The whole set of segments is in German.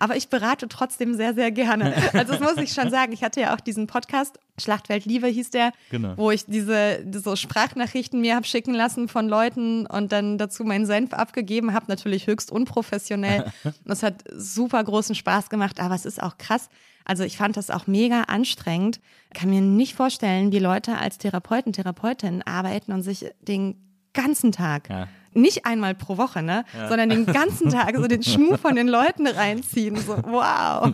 Aber ich berate trotzdem sehr, sehr gerne. Also das muss ich schon sagen. Ich hatte ja auch diesen Podcast, Schlachtfeld Liebe hieß der, Genau. wo ich diese, diese Sprachnachrichten mir habe schicken lassen von Leuten und dann dazu meinen Senf abgegeben habe. Natürlich höchst unprofessionell. Und es hat super großen Spaß gemacht, aber es ist auch krass. Also ich fand das auch mega anstrengend. Kann mir nicht vorstellen, wie Leute als Therapeuten, Therapeutinnen arbeiten und sich den ganzen Tag Ja. Nicht einmal pro Woche, ne, sondern den ganzen Tag so den Schmuh von den Leuten reinziehen. So, wow.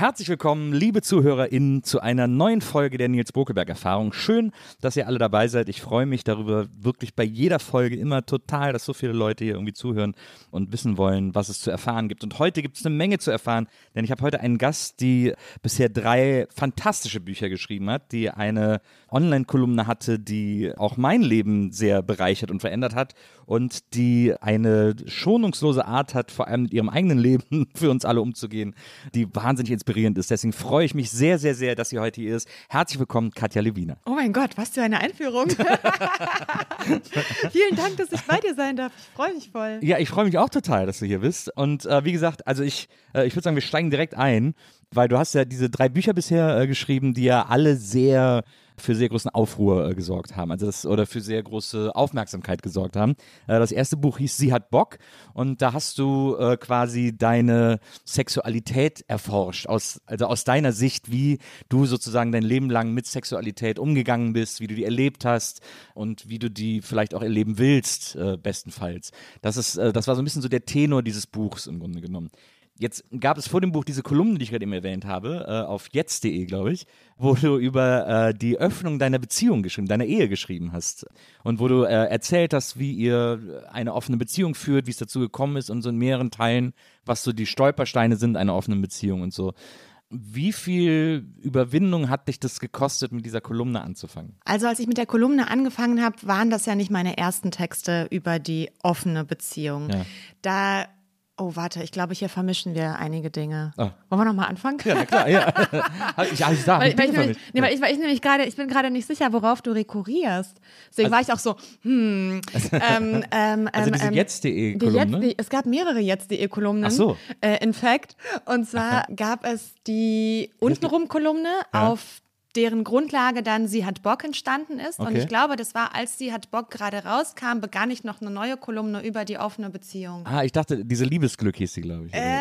Herzlich willkommen, liebe ZuhörerInnen, zu einer neuen Folge der Nils Bokelberg-Erfahrung. Schön, dass ihr alle dabei seid. Ich freue mich darüber wirklich bei jeder Folge immer total, dass so viele Leute hier irgendwie zuhören und wissen wollen, was es zu erfahren gibt. Und heute gibt es eine Menge zu erfahren, denn ich habe heute einen Gast, die bisher drei fantastische Bücher geschrieben hat, die eine Online-Kolumne hatte, die auch mein Leben sehr bereichert und verändert hat und die eine schonungslose Art hat, vor allem mit ihrem eigenen Leben für uns alle umzugehen, die wahnsinnig inspirierend ist. Deswegen freue ich mich sehr, sehr, sehr, dass sie heute hier ist. Herzlich willkommen, Katja Lewina. Oh mein Gott, was für eine Einführung. Vielen Dank, dass ich bei dir sein darf. Ich freue mich voll. Ja, ich freue mich auch total, dass du hier bist. Und äh, wie gesagt, also ich, äh, ich würde sagen, wir steigen direkt ein, weil du hast ja diese drei Bücher bisher äh, geschrieben, die ja alle sehr für sehr großen Aufruhr äh, gesorgt haben, also das oder für sehr große Aufmerksamkeit gesorgt haben. Äh, das erste Buch hieß Sie hat Bock und da hast du äh, quasi deine Sexualität erforscht, aus, also aus deiner Sicht, wie du sozusagen dein Leben lang mit Sexualität umgegangen bist, wie du die erlebt hast und wie du die vielleicht auch erleben willst, äh, bestenfalls. Das ist, äh, das war so ein bisschen so der Tenor dieses Buchs im Grunde genommen. Jetzt gab es vor dem Buch diese Kolumne, die ich gerade eben erwähnt habe, äh, auf jetzt.de, glaube ich, wo du über äh, die Öffnung deiner Beziehung geschrieben, deiner Ehe geschrieben hast. Und wo du äh, erzählt hast, wie ihr eine offene Beziehung führt, wie es dazu gekommen ist und so in mehreren Teilen, was so die Stolpersteine sind einer offenen Beziehung und so. Wie viel Überwindung hat dich das gekostet, mit dieser Kolumne anzufangen? Also als ich mit der Kolumne angefangen habe, waren das ja nicht meine ersten Texte über die offene Beziehung. Ja. Da, oh warte, ich glaube, hier vermischen wir einige Dinge. Ah. Wollen wir nochmal anfangen? Ja, na klar, ja. ich, ich sag, Weil, ich weil, bin ich nämlich, nee, weil, ich, weil ich nämlich gerade, ich bin gerade nicht sicher, worauf du rekurrierst. Deswegen war ich auch so, hm, ähm, ähm, Also ähm, diese ähm, jetzt.de die Jetzt, Kolumne? die, es gab mehrere jetzt.de-Kolumnen. Ach so. Äh, in fact. Und zwar gab es die untenrum-Kolumne, Ja. auf deren Grundlage dann Sie hat Bock entstanden ist. Und Okay. ich glaube, das war, als Sie hat Bock gerade rauskam, begann ich noch eine neue Kolumne über die offene Beziehung. Ah, ich dachte, diese Liebesglück hieß sie, glaube ich. Äh,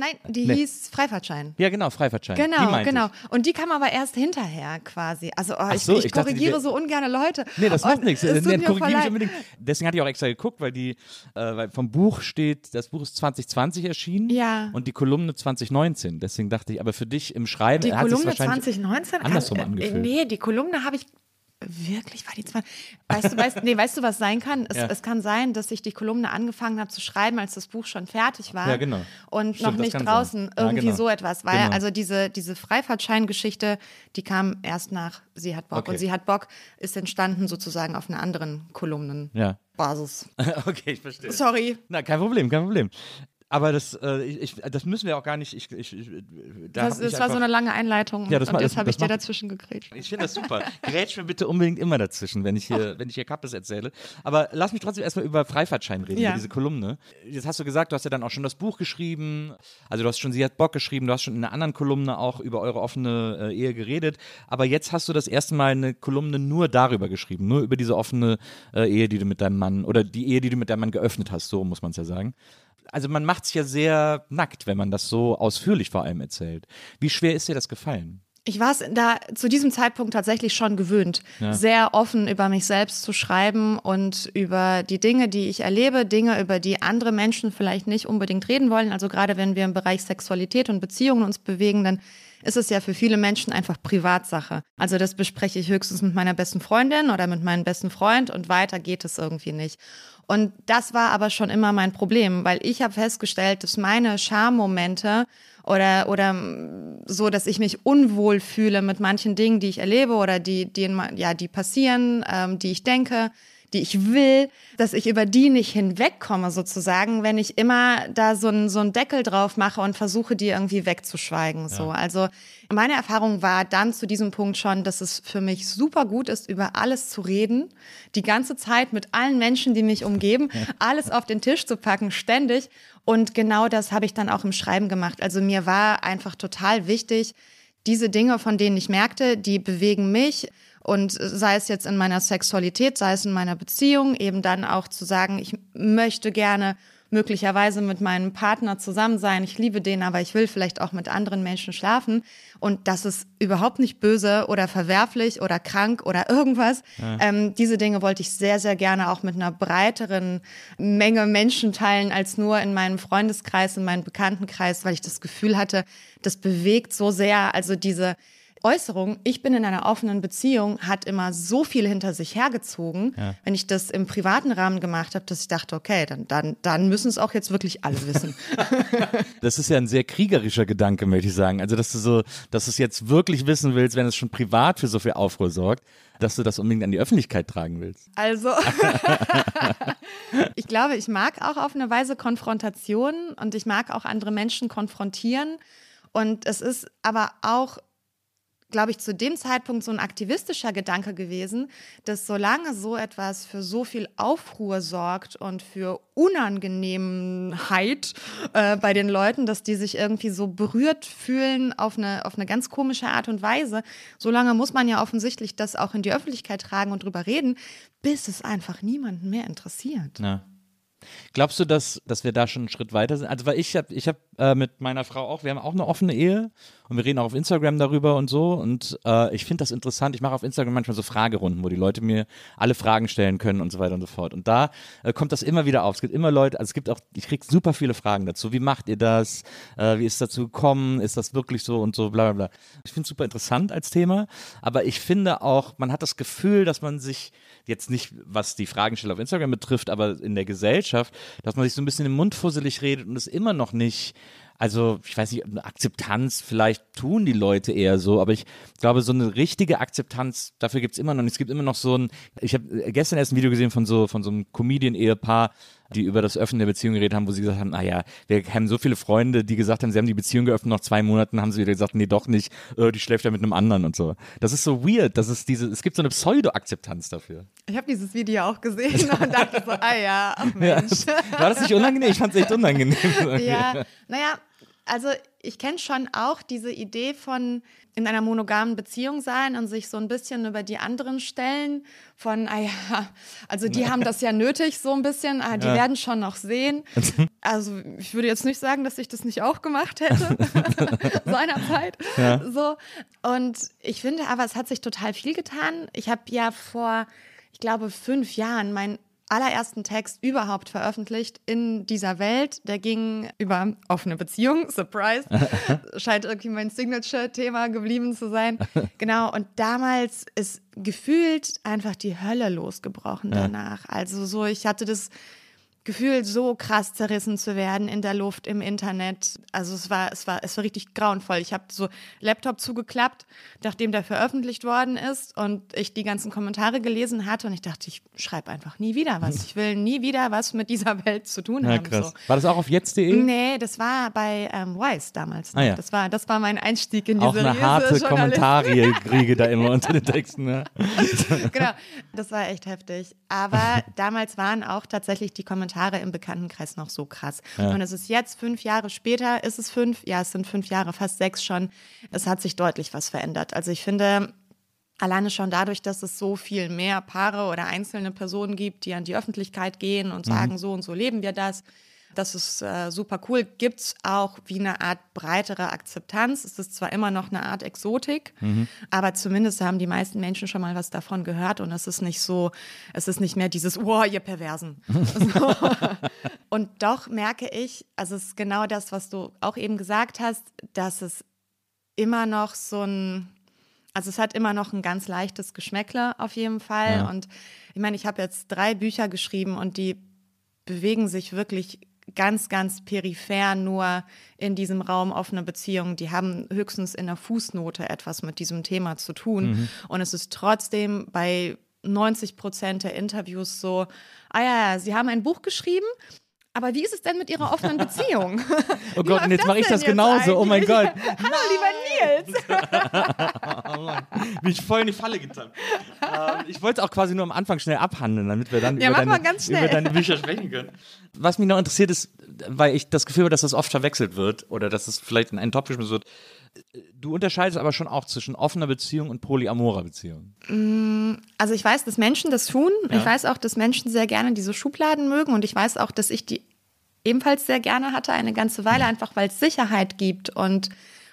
nein, die Nee. hieß Freifahrtschein. ja, genau, Freifahrtschein. Die Genau, genau. Ich. Und die kam aber erst hinterher quasi. Also oh, ich, so, ich, ich dachte, die korrigiere wär- so ungerne Leute. Nee, das macht nichts. Nee, korrigiere mich unbedingt. Deswegen hatte ich auch extra geguckt, weil die, äh, weil vom Buch steht, das Buch ist 2020 erschienen Ja. und die Kolumne 2019. Deswegen dachte ich, aber für dich im Schreiben Die hat Kolumne wahrscheinlich 2019? andersrum äh, angefühlt. Nee, die Kolumne habe ich. Wirklich war die 20. Weißt du, weißt, nee, weißt du, was sein kann? Es, Ja. es kann sein, dass ich die Kolumne angefangen habe zu schreiben, als das Buch schon fertig war. Ja, genau. Und Stimmt, noch nicht draußen. Ja, Irgendwie genau. so etwas. Weil, Genau. also diese, diese Freifahrtscheingeschichte, die kam erst nach Sie hat Bock. Okay. Und Sie hat Bock ist entstanden sozusagen auf einer anderen Kolumnenbasis. Ja. okay, ich verstehe. Sorry. Na, kein Problem, kein Problem. Aber das, äh, ich, das müssen wir auch gar nicht. Ich, ich, da das, das war so eine lange Einleitung ja, das und jetzt habe ich dir dazwischen gegrätscht. Ich finde das super. Grätsch mir bitte unbedingt immer dazwischen, wenn ich hier, wenn ich hier Kappes erzähle. Aber lass mich trotzdem erstmal über Freifahrtschein reden, ja. über diese Kolumne. Jetzt hast du gesagt, du hast ja dann auch schon das Buch geschrieben. Also du hast schon Sie hat Bock geschrieben, du hast schon in einer anderen Kolumne auch über eure offene äh, Ehe geredet. Aber jetzt hast du das erste Mal eine Kolumne nur darüber geschrieben, nur über diese offene äh, Ehe, die du mit deinem Mann oder die Ehe, die du mit deinem Mann geöffnet hast, so muss man es ja sagen also man macht es ja sehr nackt, wenn man das so ausführlich vor allem erzählt. Wie schwer ist dir das gefallen? Ich war es da zu diesem Zeitpunkt tatsächlich schon gewöhnt, ja. sehr offen über mich selbst zu schreiben und über die Dinge, die ich erlebe, Dinge, über die andere Menschen vielleicht nicht unbedingt reden wollen. Also gerade wenn wir im Bereich Sexualität und Beziehungen uns bewegen, dann ist es ja für viele Menschen einfach Privatsache. Also das bespreche ich höchstens mit meiner besten Freundin oder mit meinem besten Freund und weiter geht es irgendwie nicht. Und das war aber schon immer mein Problem, weil ich habe festgestellt, dass meine Schammomente oder, oder so, dass ich mich unwohl fühle mit manchen Dingen, die ich erlebe oder die, die, ja, die passieren, ähm, die ich denke, die ich will, dass ich über die nicht hinwegkomme sozusagen, wenn ich immer da so einen so einen Deckel drauf mache und versuche, die irgendwie wegzuschweigen. So, ja. also meine Erfahrung war dann zu diesem Punkt schon, dass es für mich super gut ist, über alles zu reden, die ganze Zeit mit allen Menschen, die mich umgeben, alles auf den Tisch zu packen, ständig. Und genau das habe ich dann auch im Schreiben gemacht. Also mir war einfach total wichtig, diese Dinge, von denen ich merkte, die bewegen mich und sei es jetzt in meiner Sexualität, sei es in meiner Beziehung, eben dann auch zu sagen, ich möchte gerne möglicherweise mit meinem Partner zusammen sein. Ich liebe den, aber ich will vielleicht auch mit anderen Menschen schlafen. Und das ist überhaupt nicht böse oder verwerflich oder krank oder irgendwas. Ja. Ähm, diese Dinge wollte ich sehr, sehr gerne auch mit einer breiteren Menge Menschen teilen als nur in meinem Freundeskreis, in meinem Bekanntenkreis, weil ich das Gefühl hatte, das bewegt so sehr. Also diese Äußerung, ich bin in einer offenen Beziehung, hat immer so viel hinter sich hergezogen, ja. wenn ich das im privaten Rahmen gemacht habe, dass ich dachte, okay, dann, dann, dann müssen es auch jetzt wirklich alle wissen. das ist ja ein sehr kriegerischer Gedanke, möchte ich sagen. Also, dass du so, dass du es jetzt wirklich wissen willst, wenn es schon privat für so viel Aufruhr sorgt, dass du das unbedingt an die Öffentlichkeit tragen willst. Also, ich glaube, ich mag auch auf eine Weise Konfrontationen und ich mag auch andere Menschen konfrontieren. Und es ist aber auch glaube ich, zu dem Zeitpunkt so ein aktivistischer Gedanke gewesen, dass solange so etwas für so viel Aufruhr sorgt und für Unangenehmheit äh, bei den Leuten, dass die sich irgendwie so berührt fühlen auf eine, auf eine ganz komische Art und Weise, solange muss man ja offensichtlich das auch in die Öffentlichkeit tragen und drüber reden, bis es einfach niemanden mehr interessiert. Ja. Glaubst du, dass, dass wir da schon einen Schritt weiter sind? Also, weil ich habe ich hab, äh, mit meiner Frau auch, wir haben auch eine offene Ehe und wir reden auch auf Instagram darüber und so. Und äh, ich finde das interessant. Ich mache auf Instagram manchmal so Fragerunden, wo die Leute mir alle Fragen stellen können und so weiter und so fort. Und da äh, kommt das immer wieder auf. Es gibt immer Leute, also es gibt auch, ich kriege super viele Fragen dazu. Wie macht ihr das? Äh, wie ist dazu gekommen? Ist das wirklich so und so, bla bla bla. Ich finde es super interessant als Thema. Aber ich finde auch, man hat das Gefühl, dass man sich jetzt nicht, was die Fragensteller auf Instagram betrifft, aber in der Gesellschaft, dass man sich so ein bisschen im Mund fusselig redet und es immer noch nicht also ich weiß nicht, eine Akzeptanz, vielleicht tun die Leute eher so, aber ich glaube, so eine richtige Akzeptanz, dafür gibt es immer noch nicht. Es gibt immer noch so ein, ich habe gestern erst ein Video gesehen von so, von so einem Comedian-Ehepaar, die über das Öffnen der Beziehung geredet haben, wo sie gesagt haben, naja, wir haben so viele Freunde, die gesagt haben, sie haben die Beziehung geöffnet, nach zwei Monaten haben sie wieder gesagt, nee, doch nicht, äh, die schläft ja mit einem anderen und so. Das ist so weird, das ist diese, es gibt so eine Pseudo-Akzeptanz dafür. Ich habe dieses Video auch gesehen und dachte so, ah ja, ach Mensch. Ja, war das nicht unangenehm? Ich fand es echt unangenehm. ja, naja, also ich kenne schon auch diese Idee von in einer monogamen Beziehung sein und sich so ein bisschen über die anderen stellen von, ah ja, also die haben das ja nötig so ein bisschen, ah, die ja. werden schon noch sehen. Also ich würde jetzt nicht sagen, dass ich das nicht auch gemacht hätte seinerzeit. Ja. So und ich finde aber, es hat sich total viel getan. Ich habe ja vor ich glaube, fünf Jahren mein allerersten Text überhaupt veröffentlicht in dieser Welt. Der ging über offene Beziehungen. Surprise. Scheint irgendwie mein Signature-Thema geblieben zu sein. Genau. Und damals ist gefühlt einfach die Hölle losgebrochen danach. Also so, ich hatte das gefühlt so krass zerrissen zu werden in der Luft, im Internet. Also es war, es war, es war richtig grauenvoll. Ich habe so Laptop zugeklappt, nachdem der veröffentlicht worden ist und ich die ganzen Kommentare gelesen hatte und ich dachte, ich schreibe einfach nie wieder was. Ich will nie wieder was mit dieser Welt zu tun Ja, haben. krass. So. War das auch auf jetzt.de? Nee, das war bei ähm, Wise damals. Ah, ja. das, war, das war mein Einstieg in diese Auch eine harte. Kommentare-Kriege da immer unter den Texten. Ne? genau, das war echt heftig. Aber damals waren auch tatsächlich die Kommentare im Bekanntenkreis noch so krass. Und es ist jetzt fünf Jahre später, ist es fünf, ja, es sind fünf Jahre, fast sechs schon. Es hat sich deutlich was verändert. Also ich finde, Alleine schon dadurch, dass es so viel mehr Paare oder einzelne Personen gibt, die an die Öffentlichkeit gehen und sagen, so und so leben wir das. Das ist äh, super cool. Gibt es auch wie eine Art breitere Akzeptanz. Es ist zwar immer noch eine Art Exotik, aber zumindest haben die meisten Menschen schon mal was davon gehört und es ist nicht so, es ist nicht mehr dieses, oh, ihr Perversen. so. Und doch merke ich, also es ist genau das, was du auch eben gesagt hast, dass es immer noch so ein, also es hat immer noch ein ganz leichtes Geschmäckle auf jeden Fall. Ja. Und ich meine, ich habe jetzt drei Bücher geschrieben und die bewegen sich wirklich ganz, ganz peripher nur in diesem Raum offene Beziehungen. Die haben höchstens in der Fußnote etwas mit diesem Thema zu tun. Und es ist trotzdem bei 90 Prozent der Interviews so, ah ja, ja, Sie haben ein Buch geschrieben, aber wie ist es denn mit Ihrer offenen Beziehung? Oh Gott, und jetzt mache ich das genauso. Oh mein? Gott. Hallo, lieber Nils. Bin ich voll in die Falle getappt. ähm, ich wollte es auch quasi nur am Anfang schnell abhandeln, damit wir dann Ja, über, deine, mal ganz schnell. über deine Bücher sprechen können. Was mich noch interessiert ist, weil ich das Gefühl habe, dass das oft verwechselt wird oder dass es vielleicht in einen Topf geschmissen wird. Du unterscheidest aber schon auch zwischen offener Beziehung und polyamorer Beziehung. Also ich weiß, dass Menschen das tun. Ich weiß auch, dass Menschen sehr gerne diese Schubladen mögen und ich weiß auch, dass ich die ebenfalls sehr gerne hatte, eine ganze Weile, einfach weil es Sicherheit gibt und,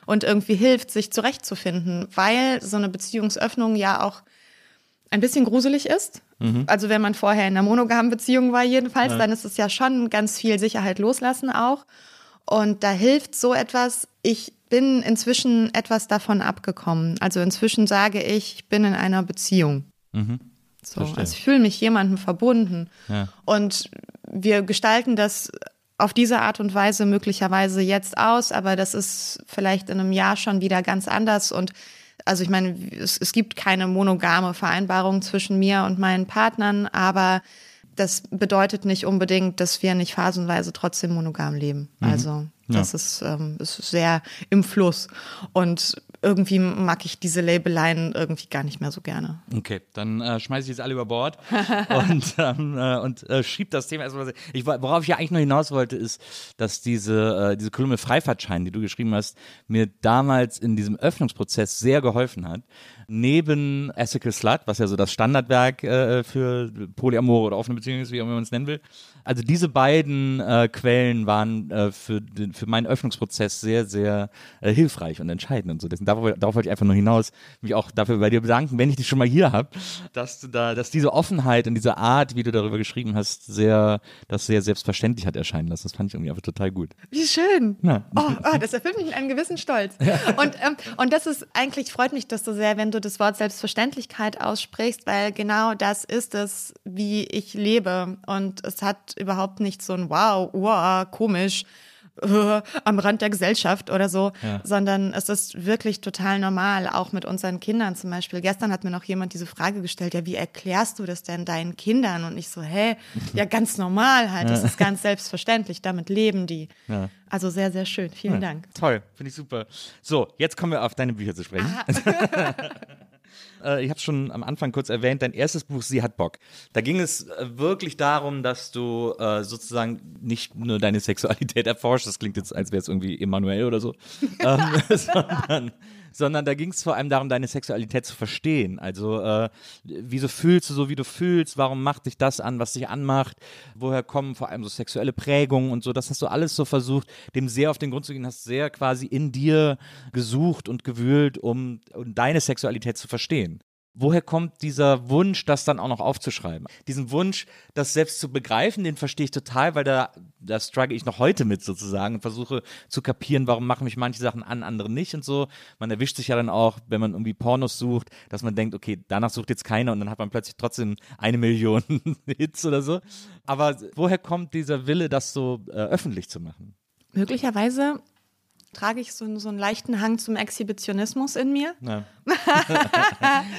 und irgendwie hilft, sich zurechtzufinden, weil so eine Beziehungsöffnung ja auch ein bisschen gruselig ist. Also wenn man vorher in einer monogamen Beziehung war jedenfalls, dann ist es ja schon ganz viel Sicherheit loslassen auch. Und da hilft so etwas. Ich bin inzwischen etwas davon abgekommen. Also inzwischen sage ich, ich bin in einer Beziehung. So, Verstehe. also ich fühle mich jemandem verbunden. Ja. Und wir gestalten das auf diese Art und Weise möglicherweise jetzt aus, aber das ist vielleicht in einem Jahr schon wieder ganz anders. Und also ich meine, es, es gibt keine monogame Vereinbarung zwischen mir und meinen Partnern, aber das bedeutet nicht unbedingt, dass wir nicht phasenweise trotzdem monogam leben. Also das ist, ähm, ist sehr im Fluss. Und irgendwie mag ich diese Labeleien irgendwie gar nicht mehr so gerne. Okay, dann äh, schmeiße ich jetzt alle über Bord und, ähm, äh, und äh, schieb das Thema erstmal. Ich, worauf ich ja eigentlich nur hinaus wollte, ist, dass diese, äh, diese Kolumne Freifahrtschein, die du geschrieben hast, mir damals in diesem Öffnungsprozess sehr geholfen hat. Neben Ethical Slut, was ja so das Standardwerk äh, für Polyamore oder offene Beziehungen ist, wie auch immer man es nennen will. Also diese beiden äh, Quellen waren für, den, für meinen Öffnungsprozess sehr, sehr äh, hilfreich und entscheidend und so. Deswegen, darauf, darauf wollte ich einfach nur hinaus, mich auch dafür bei dir bedanken, wenn ich dich schon mal hier habe, dass du da, dass diese Offenheit und diese Art, wie du darüber geschrieben hast, sehr, das sehr selbstverständlich hat erscheinen lassen. Das fand ich irgendwie einfach total gut. Wie schön. Ja. Oh, oh, das erfüllt mich mit einem gewissen Stolz. Und, ähm, und das ist eigentlich, freut mich das so sehr, wenn du das Wort Selbstverständlichkeit aussprichst, weil genau das ist es, wie ich lebe. Und es hat überhaupt nicht so ein Wow, wow, komisch. Äh, am Rand der Gesellschaft oder so, Ja. sondern es ist wirklich total normal, auch mit unseren Kindern zum Beispiel. Gestern hat mir noch jemand diese Frage gestellt, ja, wie erklärst du das denn deinen Kindern? Und ich so, hä, ja, ganz normal halt, das ist ganz selbstverständlich, damit leben die. Ja. Also sehr, sehr schön, vielen Dank. Toll, finde ich super. So, jetzt kommen wir auf deine Bücher zu sprechen. Äh, ich habe schon am Anfang kurz erwähnt, dein erstes Buch, Sie hat Bock. Da ging es äh, wirklich darum, dass du äh, sozusagen nicht nur deine Sexualität erforscht, das klingt jetzt, als wäre es irgendwie Emanuel oder so, ähm, sondern, sondern da ging es vor allem darum, deine Sexualität zu verstehen. Also, äh, wieso fühlst du so, wie du fühlst? Warum macht dich das an, was dich anmacht? Woher kommen vor allem so sexuelle Prägungen und so? Das hast du alles so versucht, dem sehr auf den Grund zu gehen, hast sehr quasi in dir gesucht und gewühlt, um, um deine Sexualität zu verstehen. Woher kommt dieser Wunsch, das dann auch noch aufzuschreiben? Diesen Wunsch, das selbst zu begreifen, den verstehe ich total, weil da, da struggle ich noch heute mit sozusagen und versuche zu kapieren, warum machen mich manche Sachen an, andere nicht und so. Man erwischt sich ja dann auch, wenn man irgendwie Pornos sucht, dass man denkt, okay, danach sucht jetzt keiner und dann hat man plötzlich trotzdem eine Million Hits oder so. Aber woher kommt dieser Wille, das so äh, öffentlich zu machen? Möglicherweise trage ich so, so einen leichten Hang zum Exhibitionismus in mir. Ja.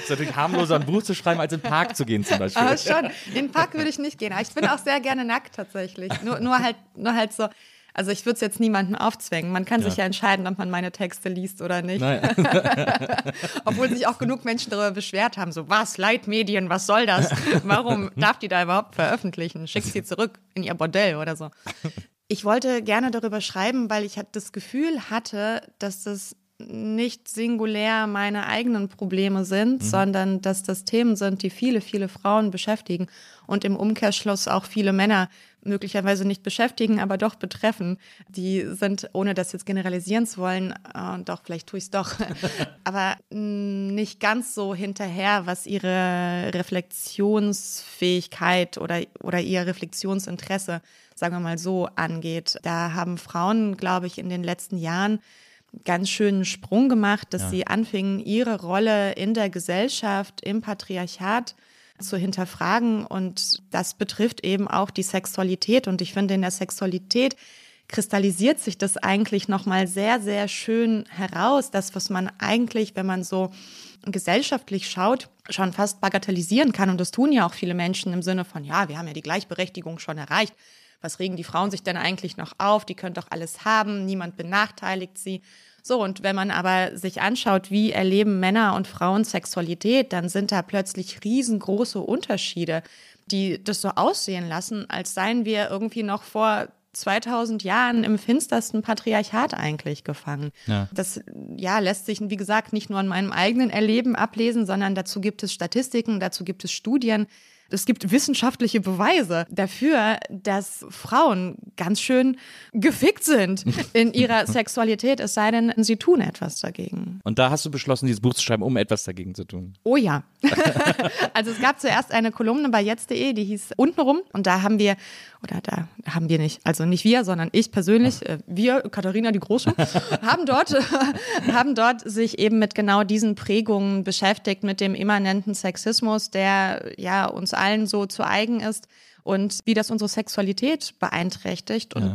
ist natürlich harmloser, ein Buch zu schreiben, als in den Park zu gehen zum Beispiel. Aber schon, in den Park würde ich nicht gehen. Aber ich bin auch sehr gerne nackt tatsächlich. Nur, nur, halt, nur halt so. Also ich würde es jetzt niemandem aufzwängen. Man kann ja. sich ja entscheiden, ob man meine Texte liest oder nicht. Obwohl sich auch genug Menschen darüber beschwert haben. So, was, Leitmedien, was soll das? Warum darf die da überhaupt veröffentlichen? Schick sie zurück in ihr Bordell oder so. Ich wollte gerne darüber schreiben, weil ich das Gefühl hatte, dass das nicht singulär meine eigenen Probleme sind, mhm. sondern dass das Themen sind, die viele, viele Frauen beschäftigen und im Umkehrschluss auch viele Männer möglicherweise nicht beschäftigen, aber doch betreffen. Die sind, ohne das jetzt generalisieren zu wollen, äh, doch, vielleicht tue ich es doch, aber nicht ganz so hinterher, was ihre Reflexionsfähigkeit oder, oder ihr Reflexionsinteresse, sagen wir mal so, angeht. Da haben Frauen, glaube ich, in den letzten Jahren ganz schönen Sprung gemacht, dass ja. sie anfingen, ihre Rolle in der Gesellschaft, im Patriarchat zu hinterfragen. Und das betrifft eben auch die Sexualität. Und ich finde, in der Sexualität kristallisiert sich das eigentlich nochmal sehr, sehr schön heraus. Das, was man eigentlich, wenn man so gesellschaftlich schaut, schon fast bagatellisieren kann. Und das tun ja auch viele Menschen im Sinne von, ja, wir haben ja die Gleichberechtigung schon erreicht. Was regen die Frauen sich denn eigentlich noch auf? Die können doch alles haben, niemand benachteiligt sie. So, und wenn man aber sich anschaut, wie erleben Männer und Frauen Sexualität, dann sind da plötzlich riesengroße Unterschiede, die das so aussehen lassen, als seien wir irgendwie noch vor 2000 Jahren im finstersten Patriarchat eigentlich gefangen. Ja. Das ja, lässt sich, wie gesagt, nicht nur an meinem eigenen Erleben ablesen, sondern dazu gibt es Statistiken, dazu gibt es Studien. Es gibt wissenschaftliche Beweise dafür, dass Frauen ganz schön gefickt sind in ihrer Sexualität, es sei denn, sie tun etwas dagegen. Und da hast du beschlossen, dieses Buch zu schreiben, um etwas dagegen zu tun. Oh ja. also es gab zuerst eine Kolumne bei jetzt.de, die hieß Untenrum und da haben wir oder da haben wir nicht, also nicht wir, sondern ich persönlich, äh, wir, Katharina die Große, haben dort, haben dort sich eben mit genau diesen Prägungen beschäftigt, mit dem immanenten Sexismus, der ja uns allen so zu eigen ist und wie das unsere Sexualität beeinträchtigt und ja.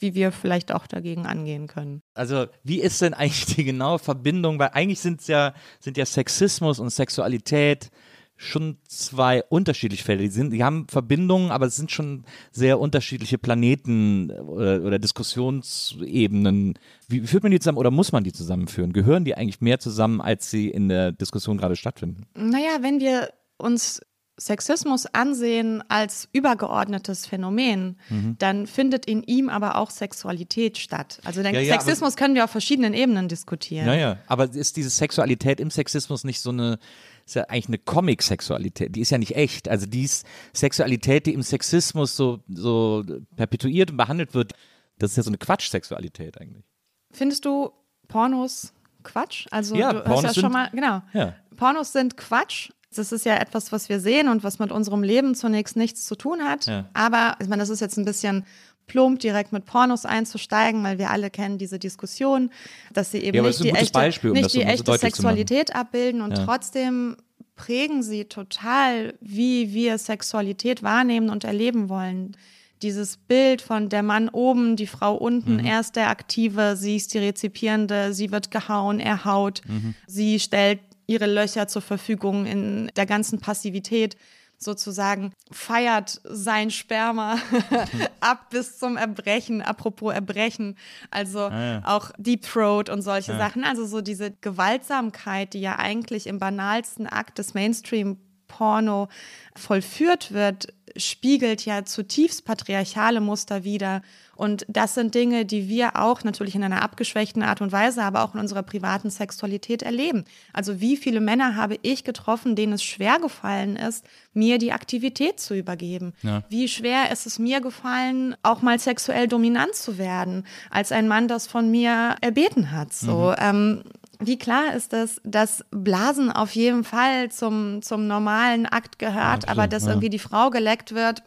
wie wir vielleicht auch dagegen angehen können. Also, wie ist denn eigentlich die genaue Verbindung? Weil eigentlich sind ja, sind ja Sexismus und Sexualität schon zwei unterschiedliche Fälle. Die, sind, die haben Verbindungen, aber es sind schon sehr unterschiedliche Planeten oder, oder Diskussionsebenen. Wie, wie führt man die zusammen oder muss man die zusammenführen? Gehören die eigentlich mehr zusammen, als sie in der Diskussion gerade stattfinden? Naja, wenn wir uns Sexismus ansehen als übergeordnetes Phänomen, mhm. dann findet in ihm aber auch Sexualität statt. Also den ja, ja, Sexismus können wir auf verschiedenen Ebenen diskutieren. Naja, aber ist diese Sexualität im Sexismus nicht so eine ist ja eigentlich eine Comic-Sexualität. Die ist ja nicht echt. Also die Sexualität, die im Sexismus so, so perpetuiert und behandelt wird. Das ist ja so eine Quatsch-Sexualität eigentlich. Findest du Pornos Quatsch? Also ja, du Pornos hast ja schon mal, genau. Ja. Pornos sind Quatsch. Das ist ja etwas, was wir sehen und was mit unserem Leben zunächst nichts zu tun hat. Ja. Aber ich meine, das ist jetzt ein bisschen plump direkt mit Pornos einzusteigen, weil wir alle kennen diese Diskussion, dass sie eben ja, nicht die echte, Beispiel, um nicht die echte Sexualität abbilden und ja. trotzdem prägen sie total, wie wir Sexualität wahrnehmen und erleben wollen. Dieses Bild von der Mann oben, die Frau unten, mhm. er ist der Aktive, sie ist die Rezipierende, sie wird gehauen, er haut, mhm. sie stellt ihre Löcher zur Verfügung in der ganzen Passivität sozusagen feiert sein Sperma ab bis zum Erbrechen. Apropos Erbrechen, also ah, ja. auch Deep Throat und solche ja. Sachen. Also so diese Gewaltsamkeit, die ja eigentlich im banalsten Akt des Mainstream Porno vollführt wird, spiegelt ja zutiefst patriarchale Muster wider. Und das sind Dinge, die wir auch natürlich in einer abgeschwächten Art und Weise, aber auch in unserer privaten Sexualität erleben. Also wie viele Männer habe ich getroffen, denen es schwer gefallen ist, mir die Aktivität zu übergeben? Ja. Wie schwer ist es mir gefallen, auch mal sexuell dominant zu werden, als ein Mann das von mir erbeten hat? So, mhm. ähm, wie klar ist es, dass Blasen auf jeden Fall zum, zum normalen Akt gehört, Ja, aber dass ja. irgendwie die Frau geleckt wird,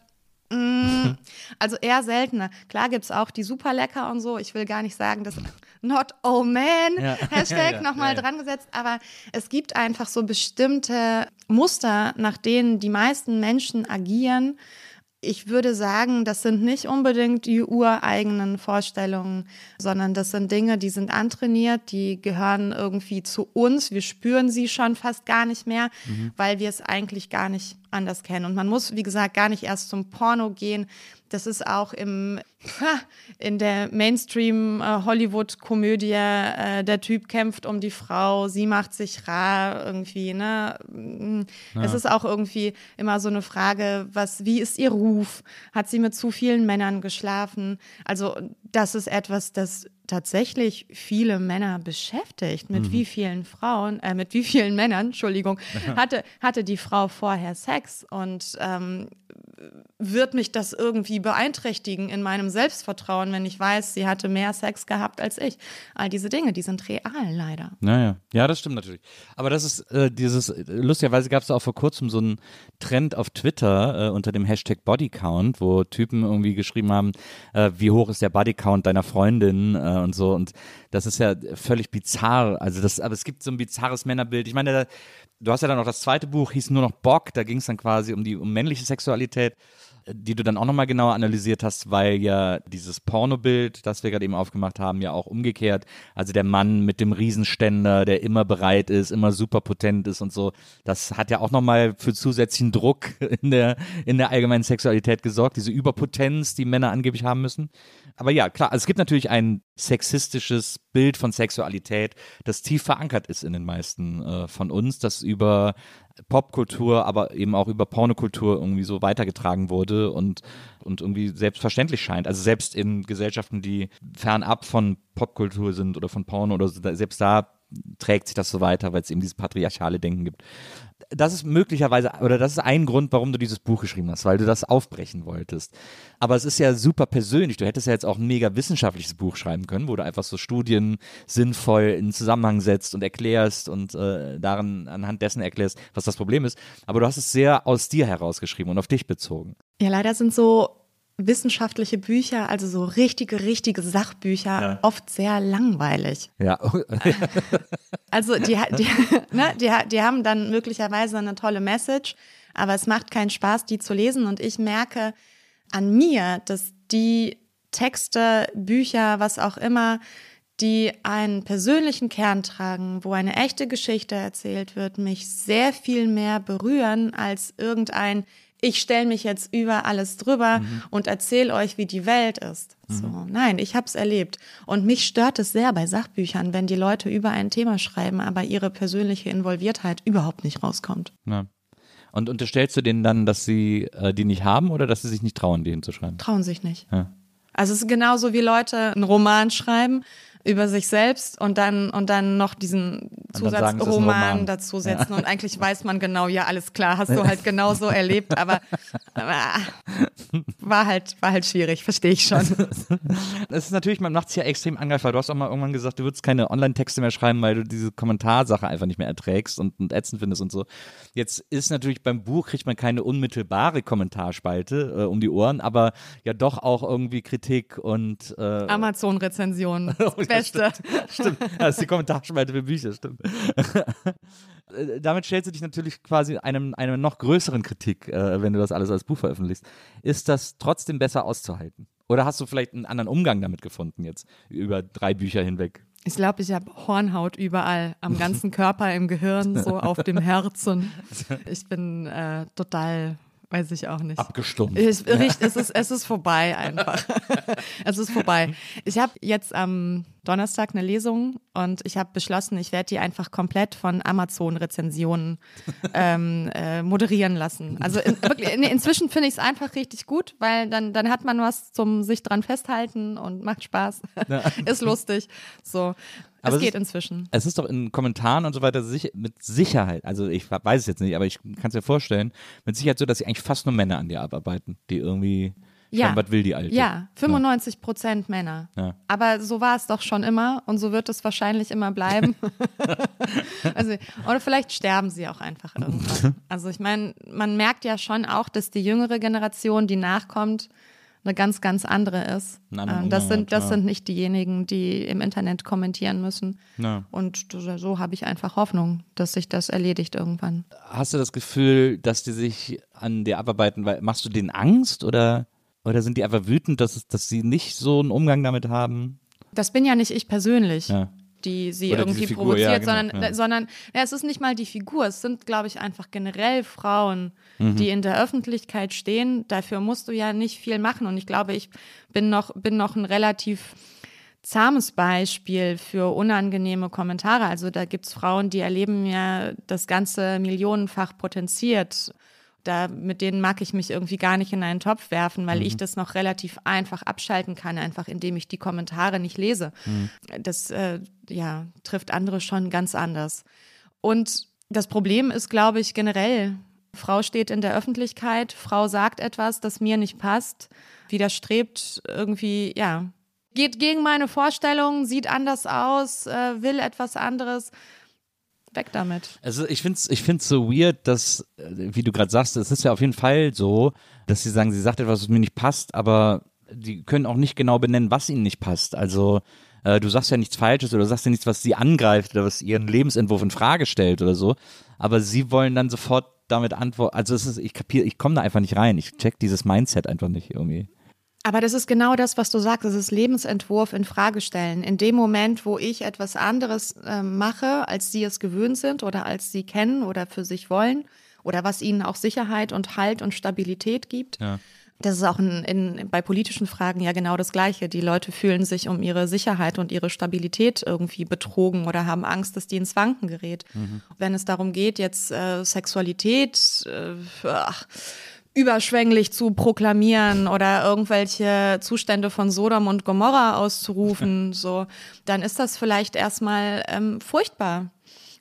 also eher seltener. Klar gibt es auch die super lecker und so. Ich will gar nicht sagen, dass not oh man Ja. Hashtag Ja, ja, nochmal ja, ja. dran gesetzt, aber es gibt einfach so bestimmte Muster, nach denen die meisten Menschen agieren. Ich würde sagen, das sind nicht unbedingt die ureigenen Vorstellungen, sondern das sind Dinge, die sind antrainiert, die gehören irgendwie zu uns. Wir spüren sie schon fast gar nicht mehr, weil wir es eigentlich gar nicht anders kennen. Und man muss, wie gesagt, gar nicht erst zum Porno gehen. Das ist auch im, in der Mainstream-Hollywood-Komödie, äh, der Typ kämpft um die Frau, sie macht sich rar irgendwie. Ne? Es ist auch irgendwie immer so eine Frage, was, wie ist ihr Ruf? Hat sie mit zu vielen Männern geschlafen? Also das ist etwas, das tatsächlich viele Männer beschäftigt. Mit wie vielen Frauen, äh, mit wie vielen Männern, Entschuldigung, hatte, hatte die Frau vorher Sex und ähm, wird mich das irgendwie beeinträchtigen in meinem Selbstvertrauen, wenn ich weiß, sie hatte mehr Sex gehabt als ich. All diese Dinge, die sind real leider. Naja, ja, das stimmt natürlich. Aber das ist äh, dieses, äh, lustigerweise gab es auch vor kurzem so einen Trend auf Twitter äh, unter dem Hashtag Bodycount, wo Typen irgendwie geschrieben haben, äh, wie hoch ist der Bodycount deiner Freundin äh, und so. Und das ist ja völlig bizarr. Also das, aber es gibt so ein bizarres Männerbild. Ich meine, da, du hast ja dann noch das zweite Buch, hieß nur noch Bock, da ging es dann quasi um die um männliche Sexualität die du dann auch nochmal genauer analysiert hast, weil ja dieses Pornobild, das wir gerade eben aufgemacht haben, ja auch umgekehrt, also der Mann mit dem Riesenständer, der immer bereit ist, immer super potent ist und so, das hat ja auch nochmal für zusätzlichen Druck in der, in der allgemeinen Sexualität gesorgt, diese Überpotenz, die Männer angeblich haben müssen. Aber ja, klar, also es gibt natürlich ein sexistisches Bild von Sexualität, das tief verankert ist in den meisten äh, von uns, das über Popkultur, aber eben auch über Pornokultur irgendwie so weitergetragen wurde und, und irgendwie selbstverständlich scheint. Also selbst in Gesellschaften, die fernab von Popkultur sind oder von Porno oder so, selbst da trägt sich das so weiter, weil es eben dieses patriarchale Denken gibt. Das ist möglicherweise, oder das ist ein Grund, warum du dieses Buch geschrieben hast, weil du das aufbrechen wolltest. Aber es ist ja super persönlich. Du hättest ja jetzt auch ein mega wissenschaftliches Buch schreiben können, wo du einfach so Studien sinnvoll in Zusammenhang setzt und erklärst und äh, darin anhand dessen erklärst, was das Problem ist. Aber du hast es sehr aus dir herausgeschrieben und auf dich bezogen. Ja, leider sind so wissenschaftliche Bücher, also so richtige, richtige Sachbücher, Ja. oft sehr langweilig. Ja, Also die, die, ne, die, die haben dann möglicherweise eine tolle Message, aber es macht keinen Spaß, die zu lesen. Und ich merke an mir, dass die Texte, Bücher, was auch immer, die einen persönlichen Kern tragen, wo eine echte Geschichte erzählt wird, mich sehr viel mehr berühren als irgendein ich stelle mich jetzt über alles drüber und erzähle euch, wie die Welt ist. So, nein, ich habe es erlebt. Und mich stört es sehr bei Sachbüchern, wenn die Leute über ein Thema schreiben, aber ihre persönliche Involviertheit überhaupt nicht rauskommt. ja. Und unterstellst du denen dann, dass sie äh, die nicht haben oder dass sie sich nicht trauen, die hinzuschreiben? Trauen sich nicht. Ja. Also es ist genauso wie Leute einen Roman schreiben über sich selbst und dann und dann noch diesen es Zusatzroman Roman. dazu setzen und eigentlich weiß man genau, ja alles klar, hast du halt genauso erlebt, aber, aber war halt war halt schwierig, verstehe ich schon. Das ist natürlich, man macht es ja extrem angreifbar. Du hast auch mal irgendwann gesagt, du würdest keine Online-Texte mehr schreiben, weil du diese Kommentarsache einfach nicht mehr erträgst und, und ätzend findest und so. Jetzt ist natürlich beim Buch, kriegt man keine unmittelbare Kommentarspalte äh, um die Ohren, aber ja doch auch irgendwie Kritik und äh, Amazon-Rezension, das Oh, ja, Beste. Stimmt, das ist die Kommentarspalte für Bücher, stimmt. Äh, Damit stellst du dich natürlich quasi einem, einem noch größeren Kritik, äh, wenn du das alles als Buch veröffentlichst. Ist das trotzdem besser auszuhalten? Oder hast du vielleicht einen anderen Umgang damit gefunden jetzt, über drei Bücher hinweg? Ich glaube, ich habe Hornhaut überall, am ganzen Körper, im Gehirn, so auf dem Herzen. Ich bin äh, total, weiß ich auch nicht. Abgestumpft. Ich, es, ist, es ist vorbei einfach. es ist vorbei. Ich habe jetzt am Donnerstag eine Lesung und ich habe beschlossen, ich werde die einfach komplett von Amazon-Rezensionen ähm, äh, moderieren lassen. Also in, wirklich, in, inzwischen finde ich es einfach richtig gut, weil dann, dann hat man was zum sich dran festhalten und macht Spaß. ist lustig. So. Aber es geht ist- inzwischen. Es ist doch in Kommentaren und so weiter sich, mit Sicherheit, also ich weiß es jetzt nicht, aber ich kann es mir vorstellen, mit Sicherheit so, dass sich eigentlich fast nur Männer an dir abarbeiten, die irgendwie Ja. Was will die Alte? Ja, 95 Prozent Männer. Ja. Aber so war es doch schon immer und so wird es wahrscheinlich immer bleiben. also, oder vielleicht sterben sie auch einfach irgendwann. Also ich meine, man merkt ja schon auch, dass die jüngere Generation, die nachkommt, eine ganz, ganz andere ist. Anderen Ähm, Das sind, das sind nicht diejenigen, die im Internet kommentieren müssen. Ja. Und so so habe ich einfach Hoffnung, dass sich das erledigt irgendwann. Hast du das Gefühl, dass die sich an dir abarbeiten, weil machst du denen Angst oder, oder sind die einfach wütend, dass, es- dass sie nicht so einen Umgang damit haben? Das bin ja nicht ich persönlich. Ja. die sie Oder irgendwie Figur, provoziert, ja, genau, sondern, ja. sondern ja, es ist nicht mal die Figur, es sind, glaube ich, einfach generell Frauen, Mhm. die in der Öffentlichkeit stehen. Dafür musst du ja nicht viel machen. Und ich glaube, ich bin noch, bin noch ein relativ zahmes Beispiel für unangenehme Kommentare. Also da gibt's Frauen, die erleben ja das Ganze millionenfach potenziert. Da, mit denen mag ich mich irgendwie gar nicht in einen Topf werfen, weil ich das noch relativ einfach abschalten kann, einfach indem ich die Kommentare nicht lese. Das äh, ja, trifft andere schon ganz anders. Und das Problem ist, glaube ich, generell, Frau steht in der Öffentlichkeit, Frau sagt etwas, das mir nicht passt, widerstrebt irgendwie, ja, geht gegen meine Vorstellungen, sieht anders aus, äh, will etwas anderes. Weg damit. Also ich finde es ich find's so weird, dass, äh, wie du gerade sagst, es ist ja auf jeden Fall so, dass sie sagen, sie sagt etwas, was mir nicht passt, aber die können auch nicht genau benennen, was ihnen nicht passt. Also äh, du sagst ja nichts Falsches oder du sagst ja nichts, was sie angreift oder was ihren Lebensentwurf in Frage stellt oder so. Aber sie wollen dann sofort damit antworten. Also es ist, ich kapiere, ich komme da einfach nicht rein. Ich check dieses Mindset einfach nicht irgendwie. Aber das ist genau das, was du sagst. Das ist Lebensentwurf in Frage stellen. In dem Moment, wo ich etwas anderes äh, mache, als sie es gewöhnt sind oder als sie kennen oder für sich wollen oder was ihnen auch Sicherheit und Halt und Stabilität gibt. Ja. Das ist auch in, in, bei politischen Fragen ja genau das Gleiche. Die Leute fühlen sich um ihre Sicherheit und ihre Stabilität irgendwie betrogen oder haben Angst, dass die ins Wanken gerät. Wenn es darum geht, jetzt äh, Sexualität, äh, ach, überschwänglich zu proklamieren oder irgendwelche Zustände von Sodom und Gomorra auszurufen, so, dann ist das vielleicht erstmal ähm, furchtbar.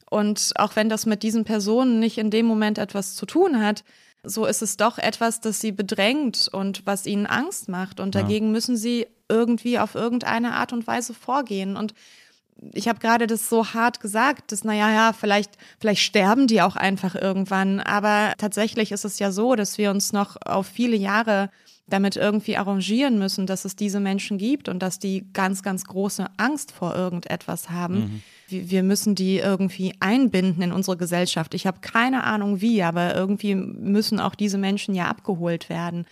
Und auch wenn das mit diesen Personen nicht in dem Moment etwas zu tun hat, so ist es doch etwas, das sie bedrängt und was ihnen Angst macht. Und dagegen müssen sie irgendwie auf irgendeine Art und Weise vorgehen. Und ich habe gerade das so hart gesagt, dass, naja, ja, vielleicht, vielleicht sterben die auch einfach irgendwann. Aber tatsächlich ist es ja so, dass wir uns noch auf viele Jahre damit irgendwie arrangieren müssen, dass es diese Menschen gibt und dass die ganz, ganz große Angst vor irgendetwas haben. Wir, wir müssen die irgendwie einbinden in unsere Gesellschaft. Ich habe keine Ahnung wie, aber irgendwie müssen auch diese Menschen ja abgeholt werden.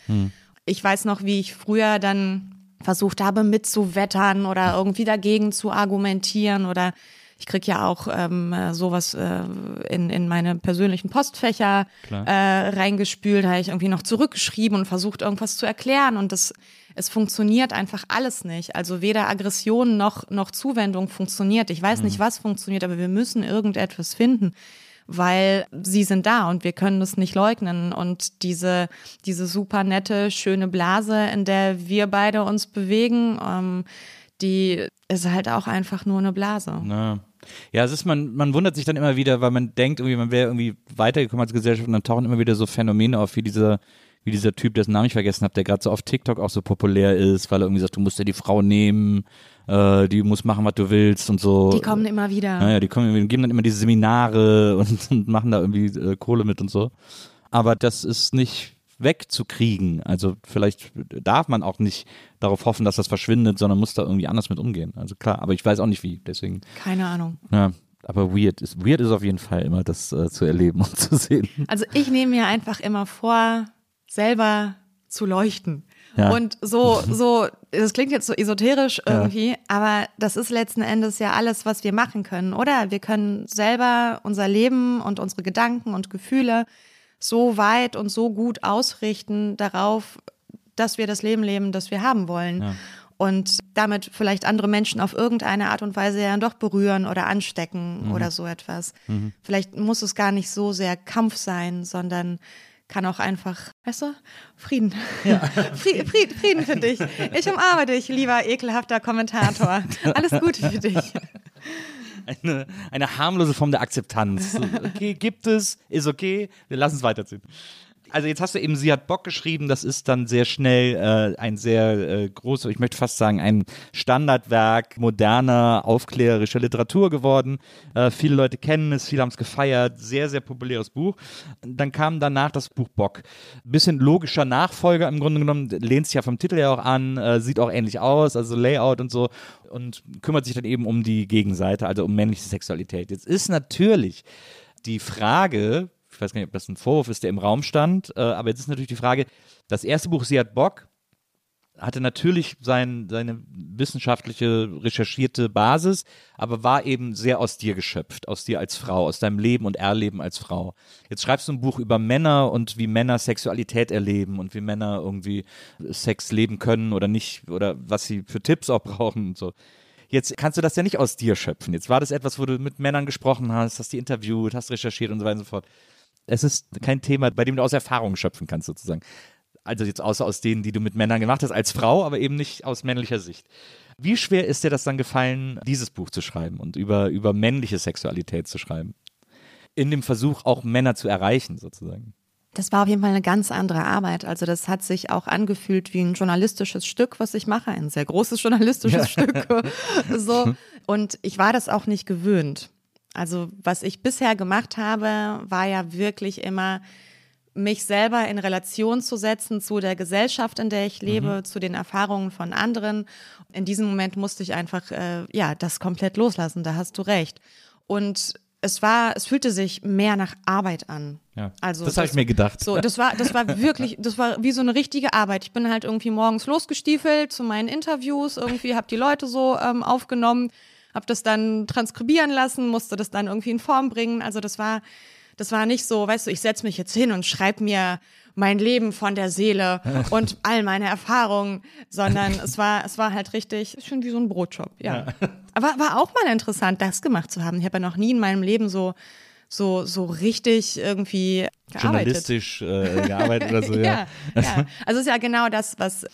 Ich weiß noch, wie ich früher dann versucht habe mitzuwettern oder irgendwie dagegen zu argumentieren oder ich krieg ja auch ähm, äh, sowas äh, in, in meine persönlichen Postfächer äh, reingespült, habe ich irgendwie noch zurückgeschrieben und versucht irgendwas zu erklären und das es funktioniert einfach alles nicht. Also weder Aggression noch noch Zuwendung funktioniert. Ich weiß nicht, was funktioniert, aber wir müssen irgendetwas finden, weil sie sind da und wir können es nicht leugnen. Und diese, diese super nette, schöne Blase, in der wir beide uns bewegen, ähm, die ist halt auch einfach nur eine Blase. Ja. Ja, es ist, man, man wundert sich dann immer wieder, weil man denkt, irgendwie, man wäre irgendwie weitergekommen als Gesellschaft und dann tauchen immer wieder so Phänomene auf, wie dieser, wie dieser Typ, dessen Namen ich vergessen habe, der gerade so auf TikTok auch so populär ist, weil er irgendwie sagt, du musst ja die Frau nehmen, äh, die muss machen, was du willst und so. Die kommen immer wieder. Naja, die kommen, die geben dann immer diese Seminare und, und machen da irgendwie äh, Kohle mit und so. Aber das ist nicht wegzukriegen. Also vielleicht darf man auch nicht darauf hoffen, dass das verschwindet, sondern muss da irgendwie anders mit umgehen. Also klar, aber ich weiß auch nicht wie. Deswegen, Keine Ahnung. ja. Aber weird ist, weird ist auf jeden Fall immer, das äh, zu erleben und zu sehen. Also ich nehme mir einfach immer vor, selber zu leuchten. Ja. Und so, so, das klingt jetzt so esoterisch irgendwie, aber das ist letzten Endes ja alles, was wir machen können, oder? Wir können selber unser Leben und unsere Gedanken und Gefühle so weit und so gut ausrichten darauf, dass wir das Leben leben, das wir haben wollen. Und damit vielleicht andere Menschen auf irgendeine Art und Weise ja dann doch berühren oder anstecken oder so etwas. Vielleicht muss es gar nicht so sehr Kampf sein, sondern kann auch einfach, weißt du, Frieden. Frieden, Frieden, Frieden für dich. Ich umarme dich, lieber ekelhafter Kommentator. Alles Gute für dich. Eine, eine harmlose Form der Akzeptanz. Okay, gibt es, ist okay, wir lassen es weiterziehen. Also jetzt hast du eben, sie hat Bock geschrieben, das ist dann sehr schnell äh, ein sehr äh, großes, ich möchte fast sagen, ein Standardwerk moderner, aufklärerischer Literatur geworden. Äh, viele Leute kennen es, viele haben es gefeiert, sehr, sehr populäres Buch. Dann kam danach das Buch Bock. Bisschen logischer Nachfolger im Grunde genommen, lehnt sich ja vom Titel ja auch an, äh, sieht auch ähnlich aus, also Layout und so und kümmert sich dann eben um die Gegenseite, also um männliche Sexualität. Jetzt ist natürlich die Frage, weiß gar nicht, ob das ein Vorwurf ist, der im Raum stand, äh, aber jetzt ist natürlich die Frage, das erste Buch, Sie hat Bock, hatte natürlich sein, seine wissenschaftliche, recherchierte Basis, aber war eben sehr aus dir geschöpft, aus dir als Frau, aus deinem Leben und Erleben als Frau. Jetzt schreibst du ein Buch über Männer und wie Männer Sexualität erleben und wie Männer irgendwie Sex leben können oder nicht oder was sie für Tipps auch brauchen und so. Jetzt kannst du das ja nicht aus dir schöpfen. Jetzt war das etwas, wo du mit Männern gesprochen hast, hast die interviewt, hast recherchiert und so weiter und so fort. Es ist kein Thema, bei dem du aus Erfahrung schöpfen kannst, sozusagen. Also jetzt außer aus denen, die du mit Männern gemacht hast, als Frau, aber eben nicht aus männlicher Sicht. Wie schwer ist dir das dann gefallen, dieses Buch zu schreiben und über, über männliche Sexualität zu schreiben? In dem Versuch, auch Männer zu erreichen, sozusagen. Das war auf jeden Fall eine ganz andere Arbeit. Also das hat sich auch angefühlt wie ein journalistisches Stück, was ich mache, ein sehr großes journalistisches. Stück. so. Und ich war das auch nicht gewöhnt. Also was ich bisher gemacht habe, war ja wirklich immer mich selber in Relation zu setzen zu der Gesellschaft, in der ich lebe, mhm. zu den Erfahrungen von anderen. In diesem Moment musste ich einfach äh, ja das komplett loslassen. Da hast du recht. Und es war, es fühlte sich mehr nach Arbeit an. Ja, also das habe ich mir gedacht. So, das war, das war wirklich, das war wie so eine richtige Arbeit. Ich bin halt irgendwie morgens losgestiefelt zu meinen Interviews, irgendwie habe die Leute so ähm, aufgenommen, habe das dann transkribieren lassen, musste das dann irgendwie in Form bringen. Also das war, das war nicht so, weißt du, ich setze mich jetzt hin und schreibe mir mein Leben von der Seele und all meine Erfahrungen, sondern es war, es war halt richtig, schon wie so ein Brotjob, ja. ja. Aber war auch mal interessant, das gemacht zu haben. Ich habe ja noch nie in meinem Leben so so so richtig irgendwie gearbeitet. journalistisch äh, gearbeitet oder so ja. ja, ja. Also es ist ja genau das, was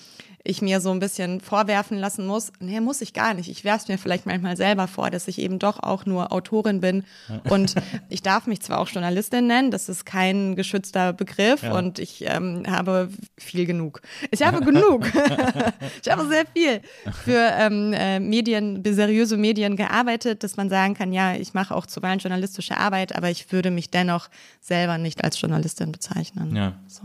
ich mir so ein bisschen vorwerfen lassen muss. Nee, muss ich gar nicht. Ich werfe es mir vielleicht manchmal selber vor, dass ich eben doch auch nur Autorin bin. Und ich darf mich zwar auch Journalistin nennen, das ist kein geschützter Begriff ja. und ich ähm, habe viel genug. Ich habe genug. ich habe sehr viel für ähm, äh, Medien, seriöse Medien gearbeitet, dass man sagen kann, ja, ich mache auch zuweilen journalistische Arbeit, aber ich würde mich dennoch selber nicht als Journalistin bezeichnen. Ja. So.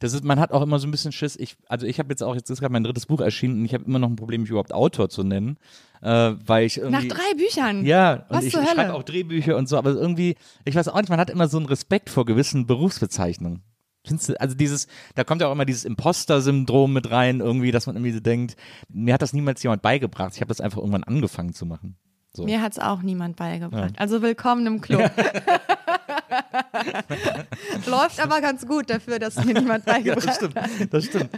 Das ist, man hat auch immer so ein bisschen Schiss. Ich, also ich habe jetzt auch, jetzt ist gerade mein drittes Buch erschienen und ich habe immer noch ein Problem, mich überhaupt Autor zu nennen. Äh, weil ich irgendwie, Nach drei Büchern? Ja, und Was ich, ich schreibe auch Drehbücher und so, aber irgendwie, ich weiß auch nicht, man hat immer so einen Respekt vor gewissen Berufsbezeichnungen. Findest du, also dieses, da kommt ja auch immer dieses Imposter-Syndrom mit rein, irgendwie, dass man irgendwie so denkt, mir hat das niemals jemand beigebracht. Ich habe das einfach irgendwann angefangen zu machen. So. Mir hat es auch niemand beigebracht. Ja. Also willkommen im Club. Läuft aber ganz gut dafür, dass mir niemand beigebracht ja, das stimmt, hat. Das stimmt.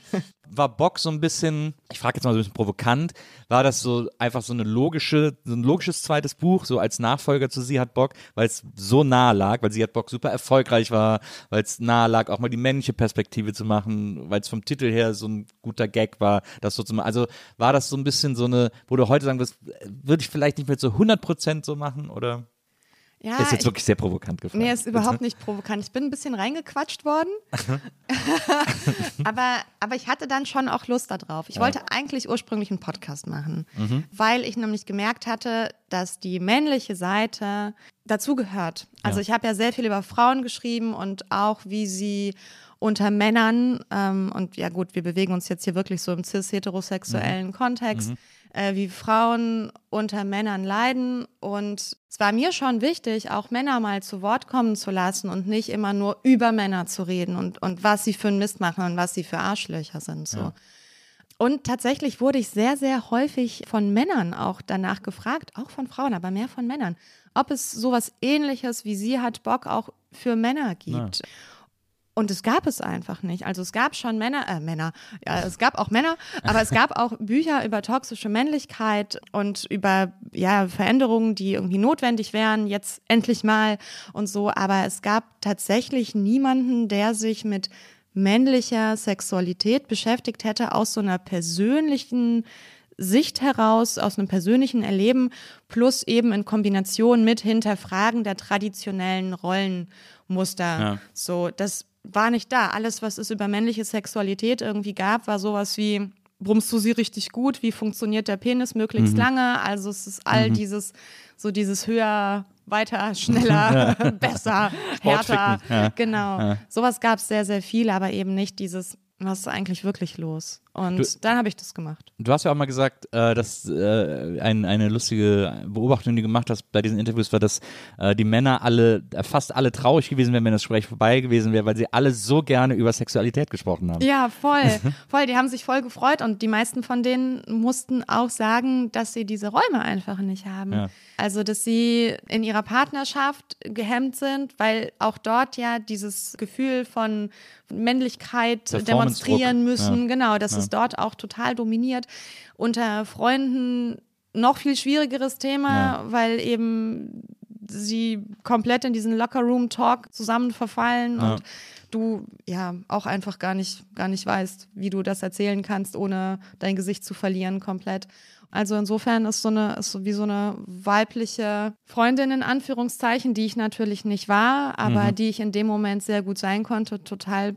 War Bock so ein bisschen, ich frage jetzt mal so ein bisschen provokant, war das so einfach so eine logische, so ein logisches zweites Buch, so als Nachfolger zu Sie hat Bock, weil es so nahe lag, weil Sie hat Bock super erfolgreich war, weil es nahe lag, auch mal die männliche Perspektive zu machen, weil es vom Titel her so ein guter Gag war, das so zu machen. Also war das so ein bisschen so eine, wo du heute sagen wirst, würde ich vielleicht nicht mehr zu 100 Prozent so machen oder? Ja, ist jetzt ich, wirklich sehr provokant gefragt. Nee, ist überhaupt nicht provokant. Ich bin ein bisschen reingequatscht worden. aber, aber ich hatte dann schon auch Lust darauf. Ich ja. wollte eigentlich ursprünglich einen Podcast machen, mhm. weil ich nämlich gemerkt hatte, dass die männliche Seite dazugehört. Also ja. ich habe ja sehr viel über Frauen geschrieben und auch, wie sie unter Männern, ähm, und ja gut, wir bewegen uns jetzt hier wirklich so im cis-heterosexuellen mhm. Kontext, mhm äh, wie Frauen unter Männern leiden. Und es war mir schon wichtig, auch Männer mal zu Wort kommen zu lassen und nicht immer nur über Männer zu reden und, und was sie für einen Mist machen und was sie für Arschlöcher sind. So. Ja. Und tatsächlich wurde ich sehr, sehr häufig von Männern auch danach gefragt, auch von Frauen, aber mehr von Männern, ob es sowas ähnliches wie sie hat Bock auch für Männer gibt. Ja. Und es gab es einfach nicht. Also es gab schon Männer, äh, Männer, ja, es gab auch Männer, aber es gab auch Bücher über toxische Männlichkeit und über ja, Veränderungen, die irgendwie notwendig wären, jetzt endlich mal und so. Aber es gab tatsächlich niemanden, der sich mit männlicher Sexualität beschäftigt hätte aus so einer persönlichen Sicht heraus, aus einem persönlichen Erleben, plus eben in Kombination mit Hinterfragen der traditionellen Rollenmuster. Ja. So, das war nicht da. Alles, was es über männliche Sexualität irgendwie gab, war sowas wie, brummst du sie richtig gut? Wie funktioniert der Penis möglichst Mhm. lange? Also es ist all dieses, so dieses höher, weiter, schneller, besser, härter. Ja. Genau. Sowas gab es sehr, sehr viel, aber eben nicht dieses, was ist eigentlich wirklich los? Und Du- dann habe ich das gemacht. Du hast ja auch mal gesagt, äh, dass äh, ein, eine lustige Beobachtung, die du gemacht hast bei diesen Interviews, war, dass äh, die Männer alle, äh, fast alle traurig gewesen wären, wenn das Gespräch vorbei gewesen wäre, weil sie alle so gerne über Sexualität gesprochen haben. Ja, voll. voll. Die haben sich voll gefreut und die meisten von denen mussten auch sagen, dass sie diese Räume einfach nicht haben. Ja. Also, dass sie in ihrer Partnerschaft gehemmt sind, weil auch dort ja dieses Gefühl von Männlichkeit demonstrieren müssen. Ja. Genau, das ist dort auch total dominiert. Unter Freunden noch viel schwierigeres Thema, weil eben sie komplett in diesen Locker-Room-Talk zusammen verfallen und du ja auch einfach gar nicht, gar nicht weißt, wie du das erzählen kannst, ohne dein Gesicht zu verlieren komplett. Also insofern ist so eine, ist so wie so eine weibliche Freundin in Anführungszeichen, die ich natürlich nicht war, aber Mhm. die ich in dem Moment sehr gut sein konnte, total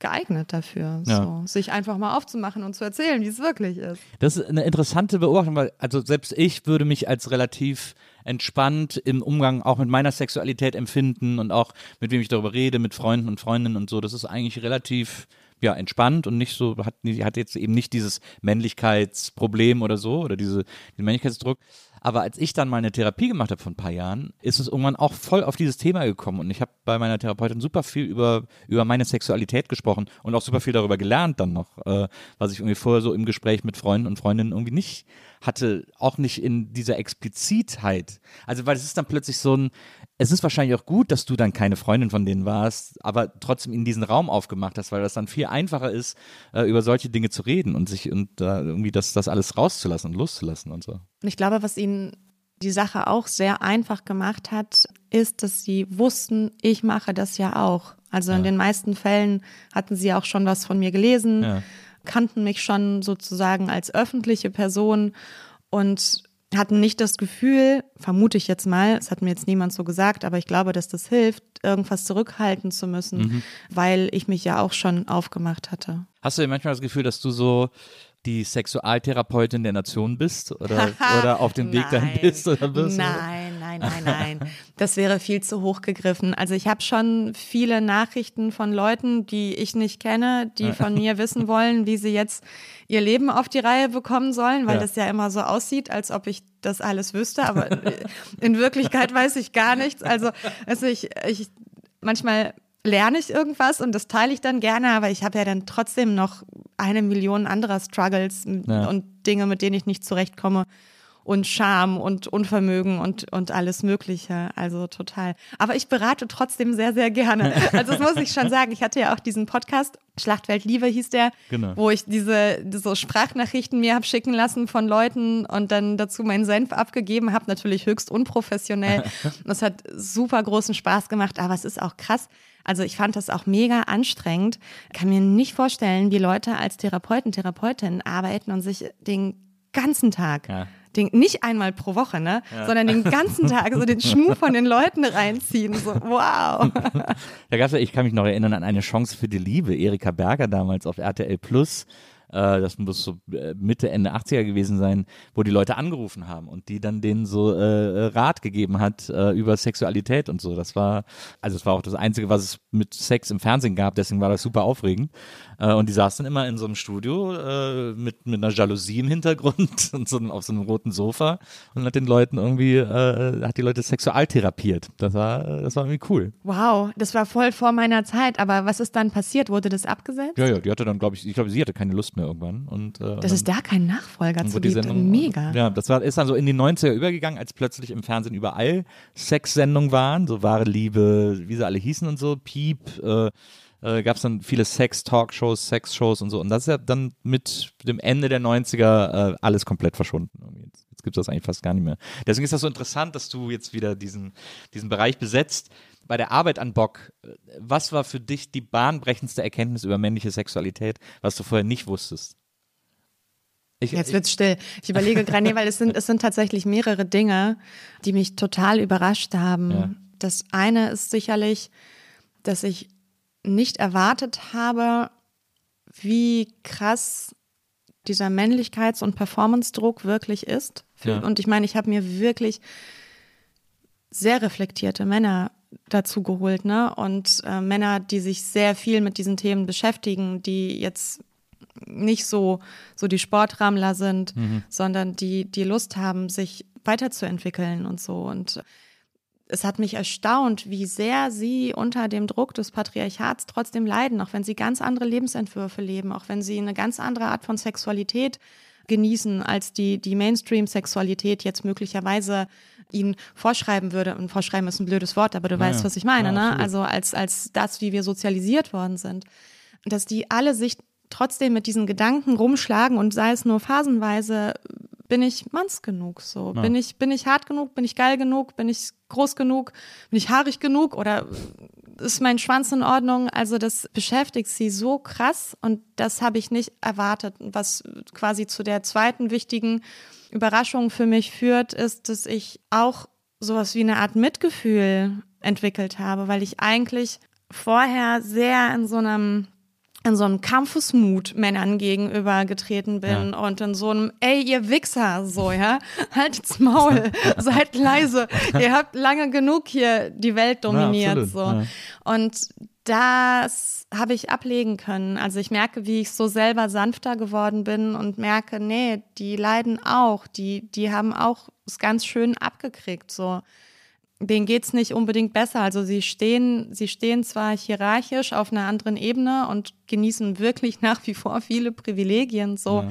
geeignet dafür, Ja. so, sich einfach mal aufzumachen und zu erzählen, wie es wirklich ist. Das ist eine interessante Beobachtung, weil also selbst ich würde mich als relativ entspannt im Umgang auch mit meiner Sexualität empfinden und auch mit wem ich darüber rede, mit Freunden und Freundinnen und so. Das ist eigentlich relativ ja entspannt und nicht so hat hat jetzt eben nicht dieses Männlichkeitsproblem oder so oder diese diesen Männlichkeitsdruck. Aber als ich dann mal eine Therapie gemacht habe vor ein paar Jahren, ist es irgendwann auch voll auf dieses Thema gekommen. Und ich habe bei meiner Therapeutin super viel über, über meine Sexualität gesprochen und auch super viel darüber gelernt dann noch, äh, was ich irgendwie vorher so im Gespräch mit Freunden und Freundinnen irgendwie nicht hatte, auch nicht in dieser Explizitheit. Also, weil es ist dann plötzlich so ein, es ist wahrscheinlich auch gut, dass du dann keine Freundin von denen warst, aber trotzdem in diesen Raum aufgemacht hast, weil das dann viel einfacher ist, äh, über solche Dinge zu reden und sich und äh, irgendwie das, das alles rauszulassen und loszulassen und so. Und ich glaube, was ihnen die Sache auch sehr einfach gemacht hat, ist, dass sie wussten, ich mache das ja auch. Also in den meisten Fällen hatten sie auch schon was von mir gelesen, Ja. kannten mich schon sozusagen als öffentliche Person und hatten nicht das Gefühl, vermute ich jetzt mal, es hat mir jetzt niemand so gesagt, aber ich glaube, dass das hilft, irgendwas zurückhalten zu müssen, weil ich mich ja auch schon aufgemacht hatte. Hast du denn manchmal das Gefühl, dass du so die Sexualtherapeutin der Nation bist oder, oder auf dem Weg dahin Nein. bist oder bist? Nein, nein, nein, nein. Das wäre viel zu hoch gegriffen. Also ich habe schon viele Nachrichten von Leuten, die ich nicht kenne, die von mir wissen wollen, wie sie jetzt ihr Leben auf die Reihe bekommen sollen, weil Ja. das ja immer so aussieht, als ob ich das alles wüsste, aber in Wirklichkeit weiß ich gar nichts. Also, also ich, ich manchmal lerne ich irgendwas und das teile ich dann gerne, aber ich habe ja dann trotzdem noch eine Million anderer Struggles Ja. und Dinge, mit denen ich nicht zurechtkomme und Scham und Unvermögen und, und alles Mögliche. Also total. Aber ich berate trotzdem sehr, sehr gerne. Also das muss ich schon sagen. Ich hatte ja auch diesen Podcast, Schlachtwelt Liebe hieß der, Genau. wo ich diese, so Sprachnachrichten mir habe schicken lassen von Leuten und dann dazu meinen Senf abgegeben habe. Natürlich höchst unprofessionell. Das hat super großen Spaß gemacht, aber es ist auch krass. Also ich fand das auch mega anstrengend. Kann mir nicht vorstellen, wie Leute als Therapeuten, Therapeutinnen arbeiten und sich den ganzen Tag Ja. Den, nicht einmal pro Woche, ne, sondern den ganzen Tag so den Schmuh von den Leuten reinziehen. So, wow. Da gab's ja, ich kann mich noch erinnern an eine Chance für die Liebe, Erika Berger damals auf RTL Plus. Äh, das muss so äh, Mitte, Ende 80er gewesen sein, wo die Leute angerufen haben und die dann denen so äh, Rat gegeben hat äh, über Sexualität und so. Das war, also es war auch das Einzige, was es mit Sex im Fernsehen gab, deswegen war das super aufregend. Äh, und die saß dann immer in so einem Studio äh, mit, mit einer Jalousie im Hintergrund und so auf so einem roten Sofa und hat den Leuten irgendwie, hat die Leute sexual therapiert. Das war, das war irgendwie cool. Wow, das war voll vor meiner Zeit. Aber was ist dann passiert? Wurde das abgesetzt? Ja, ja, die hatte dann, glaube ich, ich glaube, sie hatte keine Lust mehr irgendwann. Und, äh, Dass es da keinen Nachfolger zu gibt. Sendung, Mega. Ja, das war, ist dann so in die 90er übergegangen, als plötzlich im Fernsehen überall Sexsendungen waren, so wahre Liebe, wie sie alle hießen und so, Piep, äh, äh, gab es dann viele Sex-Talkshows, Sex-Shows und so. Und das ist ja dann mit dem Ende der 90er äh, alles komplett verschwunden. Jetzt, jetzt gibt es das eigentlich fast gar nicht mehr. Deswegen ist das so interessant, dass du jetzt wieder diesen, diesen Bereich besetzt. Bei der Arbeit an Bock, was war für dich die bahnbrechendste Erkenntnis über männliche Sexualität, was du vorher nicht wusstest? Ich, Jetzt wird's still. Ich überlege gerade, nee, weil es sind, es sind tatsächlich mehrere Dinge, die mich total überrascht haben. Ja. Das eine ist sicherlich, dass ich nicht erwartet habe, wie krass dieser Männlichkeits- und Performance-Druck wirklich ist. Ja. Und ich meine, ich habe mir wirklich sehr reflektierte Männer dazu geholt, ne? Und äh, Männer, die sich sehr viel mit diesen Themen beschäftigen, die jetzt nicht so, so die Sportrammler sind, sondern die, die Lust haben, sich weiterzuentwickeln und so. Und es hat mich erstaunt, wie sehr sie unter dem Druck des Patriarchats trotzdem leiden, auch wenn sie ganz andere Lebensentwürfe leben, auch wenn sie eine ganz andere Art von Sexualität genießen, als die, die Mainstream-Sexualität jetzt möglicherweise ihnen vorschreiben würde. Und vorschreiben ist ein blödes Wort, aber du Ja, weißt, was ich meine, Ja, ne? absolut. Also als, als das, wie wir sozialisiert worden sind. Dass die alle sich trotzdem mit diesen Gedanken rumschlagen und sei es nur phasenweise, bin ich manns genug so? Ja. Bin ich, bin ich hart genug? Bin ich geil genug? Bin ich groß genug? Bin ich haarig genug? Oder ist mein Schwanz in Ordnung? Also das beschäftigt sie so krass und das habe ich nicht erwartet. Was quasi zu der zweiten wichtigen Überraschung für mich führt, ist, dass ich auch sowas wie eine Art Mitgefühl entwickelt habe, weil ich eigentlich vorher sehr in so einem in so einem Kampfesmut Männern gegenüber getreten bin und in so einem, ey, ihr Wichser, so, ja, haltet's Maul, seid leise, ihr habt lange genug hier die Welt dominiert, absolut, so. ja. Und das habe ich ablegen können. Also ich merke, wie ich so selber sanfter geworden bin und merke, nee, die leiden auch, die, die haben auch es ganz schön abgekriegt, so denen geht's nicht unbedingt besser. Also sie stehen, sie stehen zwar hierarchisch auf einer anderen Ebene und genießen wirklich nach wie vor viele Privilegien, so,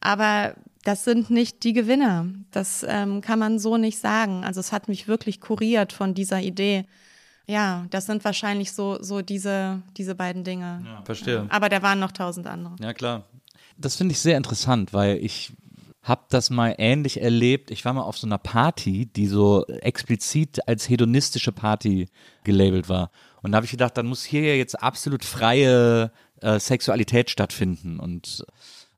aber das sind nicht die Gewinner. Das ähm, kann man so nicht sagen. Also es hat mich wirklich kuriert von dieser Idee. Ja, das sind wahrscheinlich so, so diese, diese beiden Dinge. Verstehe. Aber da waren noch tausend andere. Ja, klar. Das finde ich sehr interessant, weil ich habe das mal ähnlich erlebt. Ich war mal auf so einer Party, die so explizit als hedonistische Party gelabelt war. Und da habe ich gedacht, dann muss hier ja jetzt absolut freie äh, Sexualität stattfinden. Und,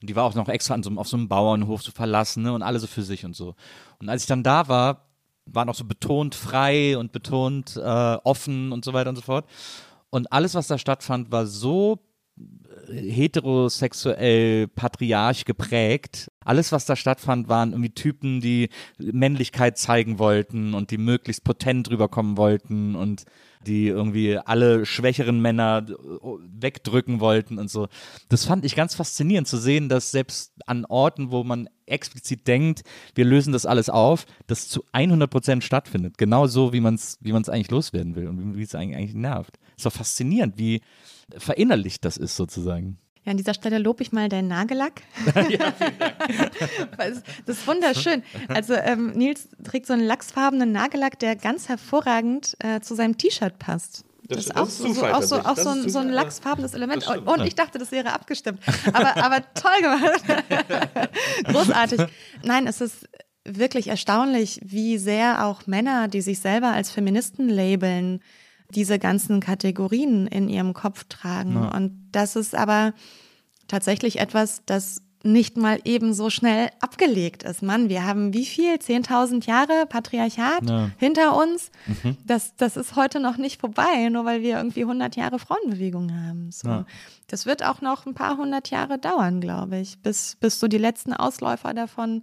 und die war auch noch extra so, auf so einem Bauernhof so verlassen ne? und alle so für sich und so. Und als ich dann da war, war noch so betont frei und betont äh, offen und so weiter und so fort. Und alles, was da stattfand, war so heterosexuell patriarch geprägt. Alles, was da stattfand, waren irgendwie Typen, die Männlichkeit zeigen wollten und die möglichst potent rüberkommen wollten und die irgendwie alle schwächeren Männer äh, wegdrücken wollten und so. Das fand ich ganz faszinierend zu sehen, dass selbst an Orten, wo man explizit denkt, wir lösen das alles auf, das zu 100 Prozent stattfindet. Genau so, wie man es wie eigentlich loswerden will und wie es eigentlich, nervt. Ist doch faszinierend, wie verinnerlicht das ist sozusagen. Ja, an dieser Stelle lobe ich mal deinen Nagellack. Es- das ist wunderschön. Also ähm, Nils trägt so einen lachsfarbenen Nagellack, der ganz hervorragend äh, zu seinem T-Shirt passt. Das, ist auch, so, so, auch, so, auch so, ein, so ein lachsfarbenes Element. Und ich dachte, das wäre abgestimmt. Aber, aber toll gemacht. Großartig. Nein, es ist wirklich erstaunlich, wie sehr auch Männer, die sich selber als Feministen labeln, diese ganzen Kategorien in ihrem Kopf tragen. Und das ist aber tatsächlich etwas, das nicht mal eben so schnell abgelegt ist. Mann, wir haben wie viel? 10.000 Jahre Patriarchat Ja. hinter uns? Das, das ist heute noch nicht vorbei, nur weil wir irgendwie 100 Jahre Frauenbewegung haben. So. Ja. Das wird auch noch ein paar hundert Jahre dauern, glaube ich, bis, bis so die letzten Ausläufer davon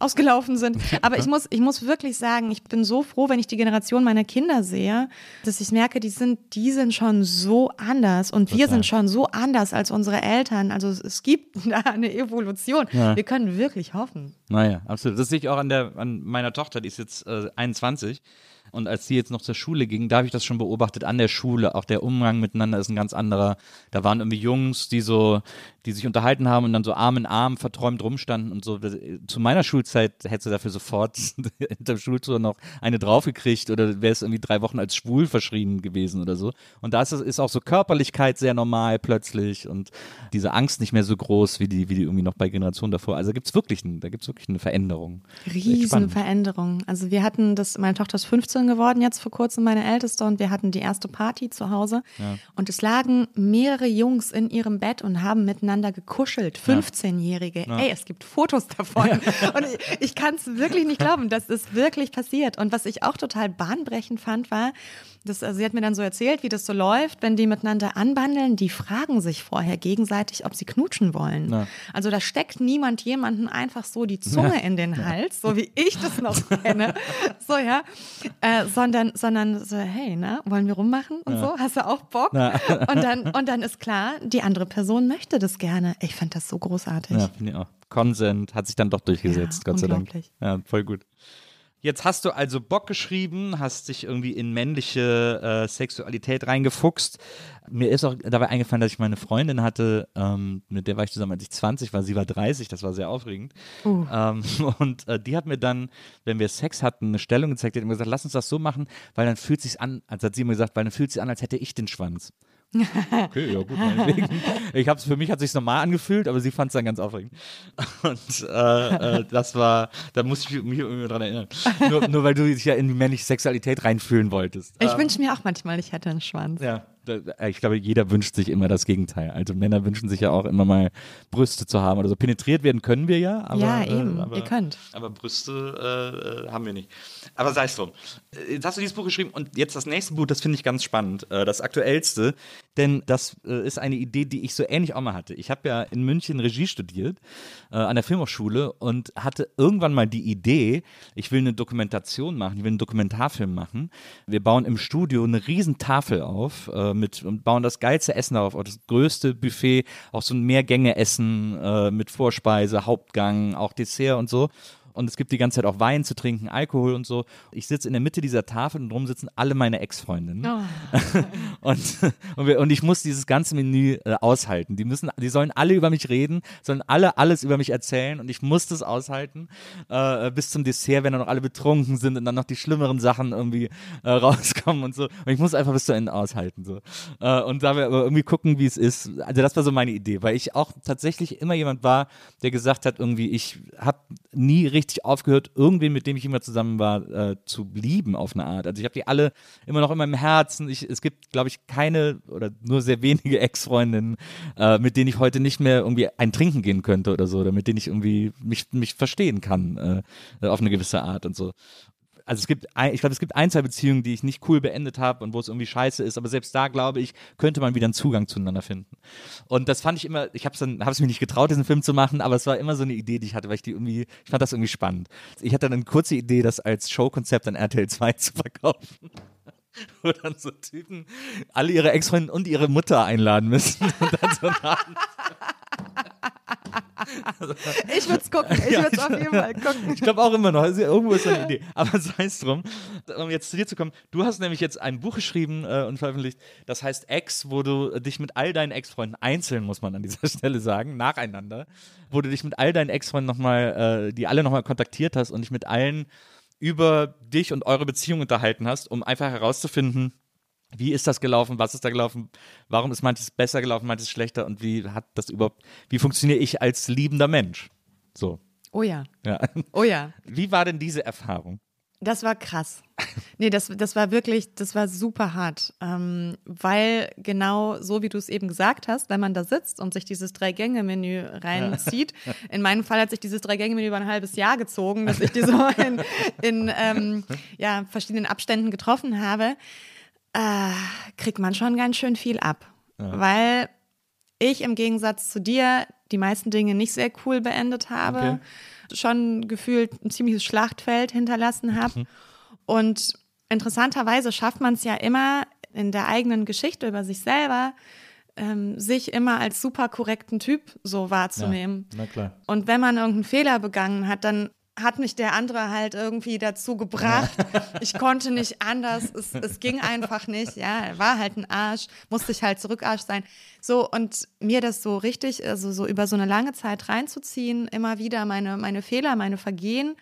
ausgelaufen sind. Aber ich muss, ich muss wirklich sagen, ich bin so froh, wenn ich die Generation meiner Kinder sehe, dass ich merke, die sind, die sind schon so anders und wir Total. sind schon so anders als unsere Eltern. Also es, es gibt da eine Evolution. Ja. Wir können wirklich hoffen. Naja, absolut. Das sehe ich auch an, der, an meiner Tochter, die ist jetzt äh, 21. Und als sie jetzt noch zur Schule ging, da habe ich das schon beobachtet an der Schule. Auch der Umgang miteinander ist ein ganz anderer. Da waren irgendwie Jungs, die so, die sich unterhalten haben und dann so Arm in Arm verträumt rumstanden und so. Das- Zu meiner Schulzeit hättest du dafür sofort hinterm Schultor noch eine draufgekriegt oder wärst irgendwie drei Wochen als schwul verschrien gewesen oder so. Und da ist, es- auch so Körperlichkeit sehr normal plötzlich und diese Angst nicht mehr so groß wie die, wie die irgendwie noch bei Generationen davor. Also gibt's wirklich, ein, da gibt's wirklich eine Veränderung. Riesenveränderung. Also wir hatten das, meine Tochter ist 15 18 geworden, jetzt vor kurzem meine Älteste, und wir hatten die erste Party zu Hause. Und es lagen mehrere Jungs in ihrem Bett und haben miteinander gekuschelt. 15-Jährige. Ey, es gibt Fotos davon. Und ich, ich kann es wirklich nicht glauben, das ist wirklich passiert. Und was ich auch total bahnbrechend fand, war, das, also sie hat mir dann so erzählt, wie das so läuft, wenn die miteinander anbandeln, die fragen sich vorher gegenseitig, ob sie knutschen wollen. Ja. Also da steckt niemand jemanden einfach so die Zunge in den Hals, so wie ich das noch kenne. So, ja. Äh, sondern, sondern so, hey, ne, wollen wir rummachen und so? Hast du auch Bock? Und dann, und dann ist klar, die andere Person möchte das gerne. Ich fand das so großartig. Ja, finde ich auch. Consent hat sich dann doch durchgesetzt, Ja, Gott sei Dank. Ja, voll gut. Jetzt hast du also Bock geschrieben, hast dich irgendwie in männliche äh, Sexualität reingefuchst. Mir ist auch dabei eingefallen, dass ich meine Freundin hatte, ähm, mit der war ich zusammen, als ich 20 war, sie war 30, das war sehr aufregend. Ähm, und äh, die hat mir dann, wenn wir Sex hatten, eine Stellung gezeigt, die hat mir gesagt, lass uns das so machen, weil dann fühlt sich an, als hat sie mir gesagt, weil dann fühlt es sich an, als hätte ich den Schwanz. Okay, ja gut, meinetwegen. Ich hab's, für mich hat sich's normal angefühlt, aber sie fand es dann ganz aufregend. Und äh, äh, das war, da muss ich mich irgendwie dran erinnern. Nur, nur weil du dich ja in die männliche Sexualität reinfühlen wolltest. Ich wünsche mir auch manchmal, ich hätte einen Schwanz. Ja, ich glaube, jeder wünscht sich immer das Gegenteil. Also Männer wünschen sich ja auch immer mal Brüste zu haben oder so. Penetriert werden können wir ja, aber, Ja, eben. Äh, aber, Ihr könnt. Aber Brüste äh, äh, haben wir nicht. Aber sei es drum. Äh, Jetzt hast du dieses Buch geschrieben und jetzt das nächste Buch, das finde ich ganz spannend. Äh, das aktuellste, denn das äh, ist eine Idee, die ich so ähnlich auch mal hatte. Ich habe ja in München Regie studiert, äh, an der Filmhochschule und hatte irgendwann mal die Idee, ich will eine Dokumentation machen, ich will einen Dokumentarfilm machen. Wir bauen im Studio eine riesen Tafel auf äh, mit und bauen das geilste Essen darauf, das größte Buffet, auch so ein Mehrgänge-Essen äh, mit Vorspeise, Hauptgang, auch Dessert und so. Und es gibt die ganze Zeit auch Wein zu trinken, Alkohol und so. Ich sitze in der Mitte dieser Tafel und drum sitzen alle meine Ex-Freundinnen. und, und, wir, und ich muss dieses ganze Menü äh, aushalten. Die müssen, die sollen alle über mich reden, sollen alle alles über mich erzählen und ich muss das aushalten äh, bis zum Dessert, wenn dann noch alle betrunken sind und dann noch die schlimmeren Sachen irgendwie äh, rauskommen und so. Und ich muss einfach bis zu Ende aushalten so. Äh, und da wir aber irgendwie gucken, wie es ist. Also das war so meine Idee, weil ich auch tatsächlich immer jemand war, der gesagt hat, irgendwie ich habe nie richtig aufgehört, irgendwen, mit dem ich immer zusammen war, äh, zu lieben auf eine Art. Also ich habe die alle immer noch in meinem Herzen. Ich, es gibt, glaube ich, keine oder nur sehr wenige Ex-Freundinnen, äh, mit denen ich heute nicht mehr irgendwie ein Trinken gehen könnte oder so, oder mit denen ich irgendwie mich, mich verstehen kann äh, auf eine gewisse Art und so also es gibt, ein, ich glaube, es gibt ein, zwei Beziehungen, die ich nicht cool beendet habe und wo es irgendwie scheiße ist, aber selbst da, glaube ich, könnte man wieder einen Zugang zueinander finden. Und das fand ich immer, ich habe es dann, habe es mir nicht getraut, diesen Film zu machen, aber es war immer so eine Idee, die ich hatte, weil ich die irgendwie, ich fand das irgendwie spannend. Ich hatte dann eine kurze Idee, das als Showkonzept an RTL 2 zu verkaufen. Wo dann so Typen alle ihre Ex-Freunde und ihre Mutter einladen müssen. Und dann so einen Abend Ich würde es gucken. Ich würde es auf jeden Fall gucken. Ich glaube auch immer noch. Also irgendwo ist eine Idee. Aber sei es drum. Um jetzt zu dir zu kommen. Du hast nämlich jetzt ein Buch geschrieben äh, und veröffentlicht. Das heißt Ex, wo du dich mit all deinen Ex-Freunden einzeln, muss man an dieser Stelle sagen, nacheinander, wo du dich mit all deinen Ex-Freunden nochmal, äh, die alle nochmal kontaktiert hast und dich mit allen über dich und eure Beziehung unterhalten hast, um einfach herauszufinden, wie ist das gelaufen? Was ist da gelaufen? Warum ist manches besser gelaufen, manches schlechter? Und wie hat das überhaupt, wie funktioniere ich als liebender Mensch? So, Oh ja. ja. Oh ja. Wie war denn diese Erfahrung? Das war krass. Nee, das, das war wirklich, das war super hart. Ähm, weil genau so, wie du es eben gesagt hast, wenn man da sitzt und sich dieses Drei-Gänge-Menü reinzieht, in meinem Fall hat sich dieses Drei-Gänge-Menü über ein halbes Jahr gezogen, dass ich die so in, in ähm, ja, verschiedenen Abständen getroffen habe, äh, kriegt man schon ganz schön viel ab. Weil ich im Gegensatz zu dir die meisten Dinge nicht sehr cool beendet habe, schon gefühlt ein ziemliches Schlachtfeld hinterlassen habe. Und interessanterweise schafft man es ja immer in der eigenen Geschichte über sich selber, ähm, sich immer als super korrekten Typ so wahrzunehmen. na klar. Und wenn man irgendeinen Fehler begangen hat, dann hat mich der andere halt irgendwie dazu gebracht. Ich konnte nicht anders. Es, es ging einfach nicht. Ja, er war halt ein Arsch, musste ich halt zurückarsch sein. So, und mir das so richtig, also so über so eine lange Zeit reinzuziehen, immer wieder meine, meine Fehler, meine Vergehen,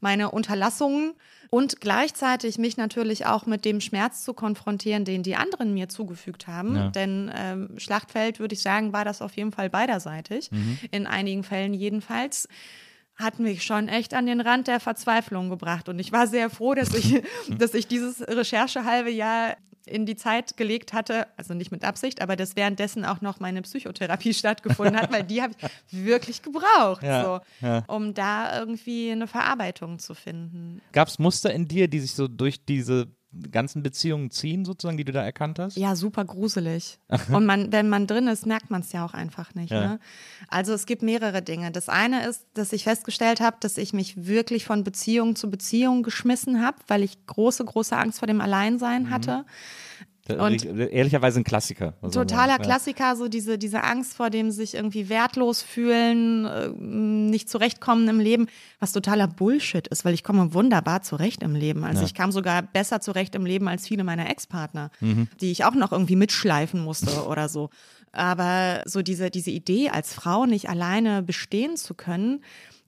meine Unterlassungen und gleichzeitig mich natürlich auch mit dem Schmerz zu konfrontieren, den die anderen mir zugefügt haben. Ja. Denn ähm, Schlachtfeld, würde ich sagen, war das auf jeden Fall beiderseitig. In einigen Fällen jedenfalls hat mich schon echt an den Rand der Verzweiflung gebracht. Und ich war sehr froh, dass ich, dass ich dieses Recherchehalbe Jahr in die Zeit gelegt hatte, also nicht mit Absicht, aber dass währenddessen auch noch meine Psychotherapie stattgefunden hat, weil die habe ich wirklich gebraucht, Ja, so, ja. um da irgendwie eine Verarbeitung zu finden. Gab es Muster in dir, die sich so durch diese ganzen Beziehungen ziehen, sozusagen, die du da erkannt hast? Ja, super gruselig. Und man, wenn man drin ist, merkt man es ja auch einfach nicht. Ja. Ne? Also es gibt mehrere Dinge. Das eine ist, dass ich festgestellt habe, dass ich mich wirklich von Beziehung zu Beziehung geschmissen habe, weil ich große, große Angst vor dem Alleinsein hatte. Und- Ehrlicherweise ein Klassiker. man Totaler. Ja. Klassiker, so diese, diese Angst vor dem sich irgendwie wertlos fühlen, äh, nicht zurechtkommen im Leben, was totaler Bullshit ist, weil ich komme wunderbar zurecht im Leben. Also ich kam sogar besser zurecht im Leben als viele meiner Ex-Partner, Mhm. die ich auch noch irgendwie mitschleifen musste oder so. Aber so diese, diese Idee, als Frau nicht alleine bestehen zu können,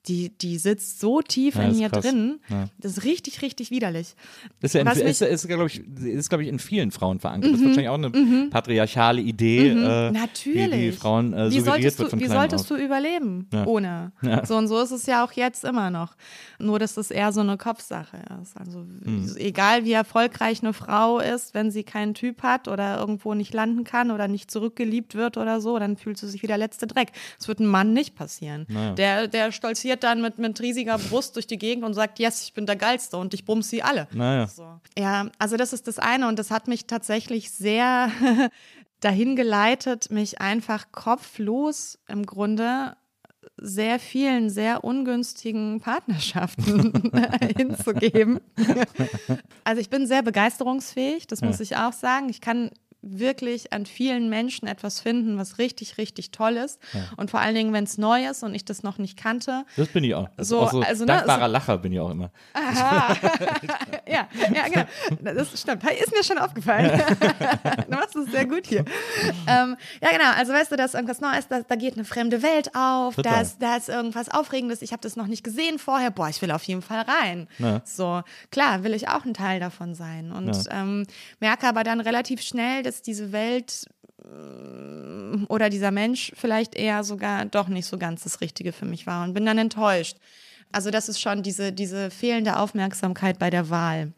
die, die sitzt so tief Ja, in mir krass. drin. Ja. Das ist richtig, richtig widerlich. Das ist ja in, ist, ist, glaube ich, ist, glaub ich, in vielen Frauen verankert. Das ist wahrscheinlich auch eine patriarchale Idee, äh, Mhm. Natürlich. die, die Frauen äh, wie solltest, du, wie solltest du überleben Ja. ohne? So und so ist es ja auch jetzt immer noch. Nur, dass es eher so eine Kopfsache ist. Also Hm. egal wie erfolgreich eine Frau ist, wenn sie keinen Typ hat oder irgendwo nicht landen kann oder nicht zurückgeliebt wird oder so, dann fühlt sie sich wie der letzte Dreck. Das wird einem Mann nicht passieren. Der, der stolziert dann mit, mit riesiger Brust durch die Gegend und sagt, yes, ich bin der Geilste und ich bums sie alle. Naja. So. Ja, also das ist das eine und das hat mich tatsächlich sehr dahin geleitet, mich einfach kopflos im Grunde sehr vielen, sehr ungünstigen Partnerschaften hinzugeben. Also ich bin sehr begeisterungsfähig, das muss ich auch sagen. Ich kann wirklich an vielen Menschen etwas finden, was richtig, richtig toll ist. Und vor allen Dingen, wenn es neu ist und ich das noch nicht kannte. Das bin ich auch. Das So, auch so also, ne, dankbarer so- Lacher bin ich auch immer. Ja, ja, genau. Das stimmt. Ist mir schon aufgefallen. du machst es sehr gut hier. Ähm, ja, genau. Also weißt du, da ist irgendwas Neues, da, da geht eine fremde Welt auf, da ist, da ist irgendwas Aufregendes. Ich habe das noch nicht gesehen vorher. Boah, ich will auf jeden Fall rein. Ja. So, klar, will ich auch ein Teil davon sein. Und ähm, merke aber dann relativ schnell, dass diese Welt mm, oder dieser Mensch vielleicht eher sogar doch nicht so ganz das Richtige für mich war und bin dann enttäuscht. Also das ist schon diese, diese fehlende Aufmerksamkeit bei der Wahl.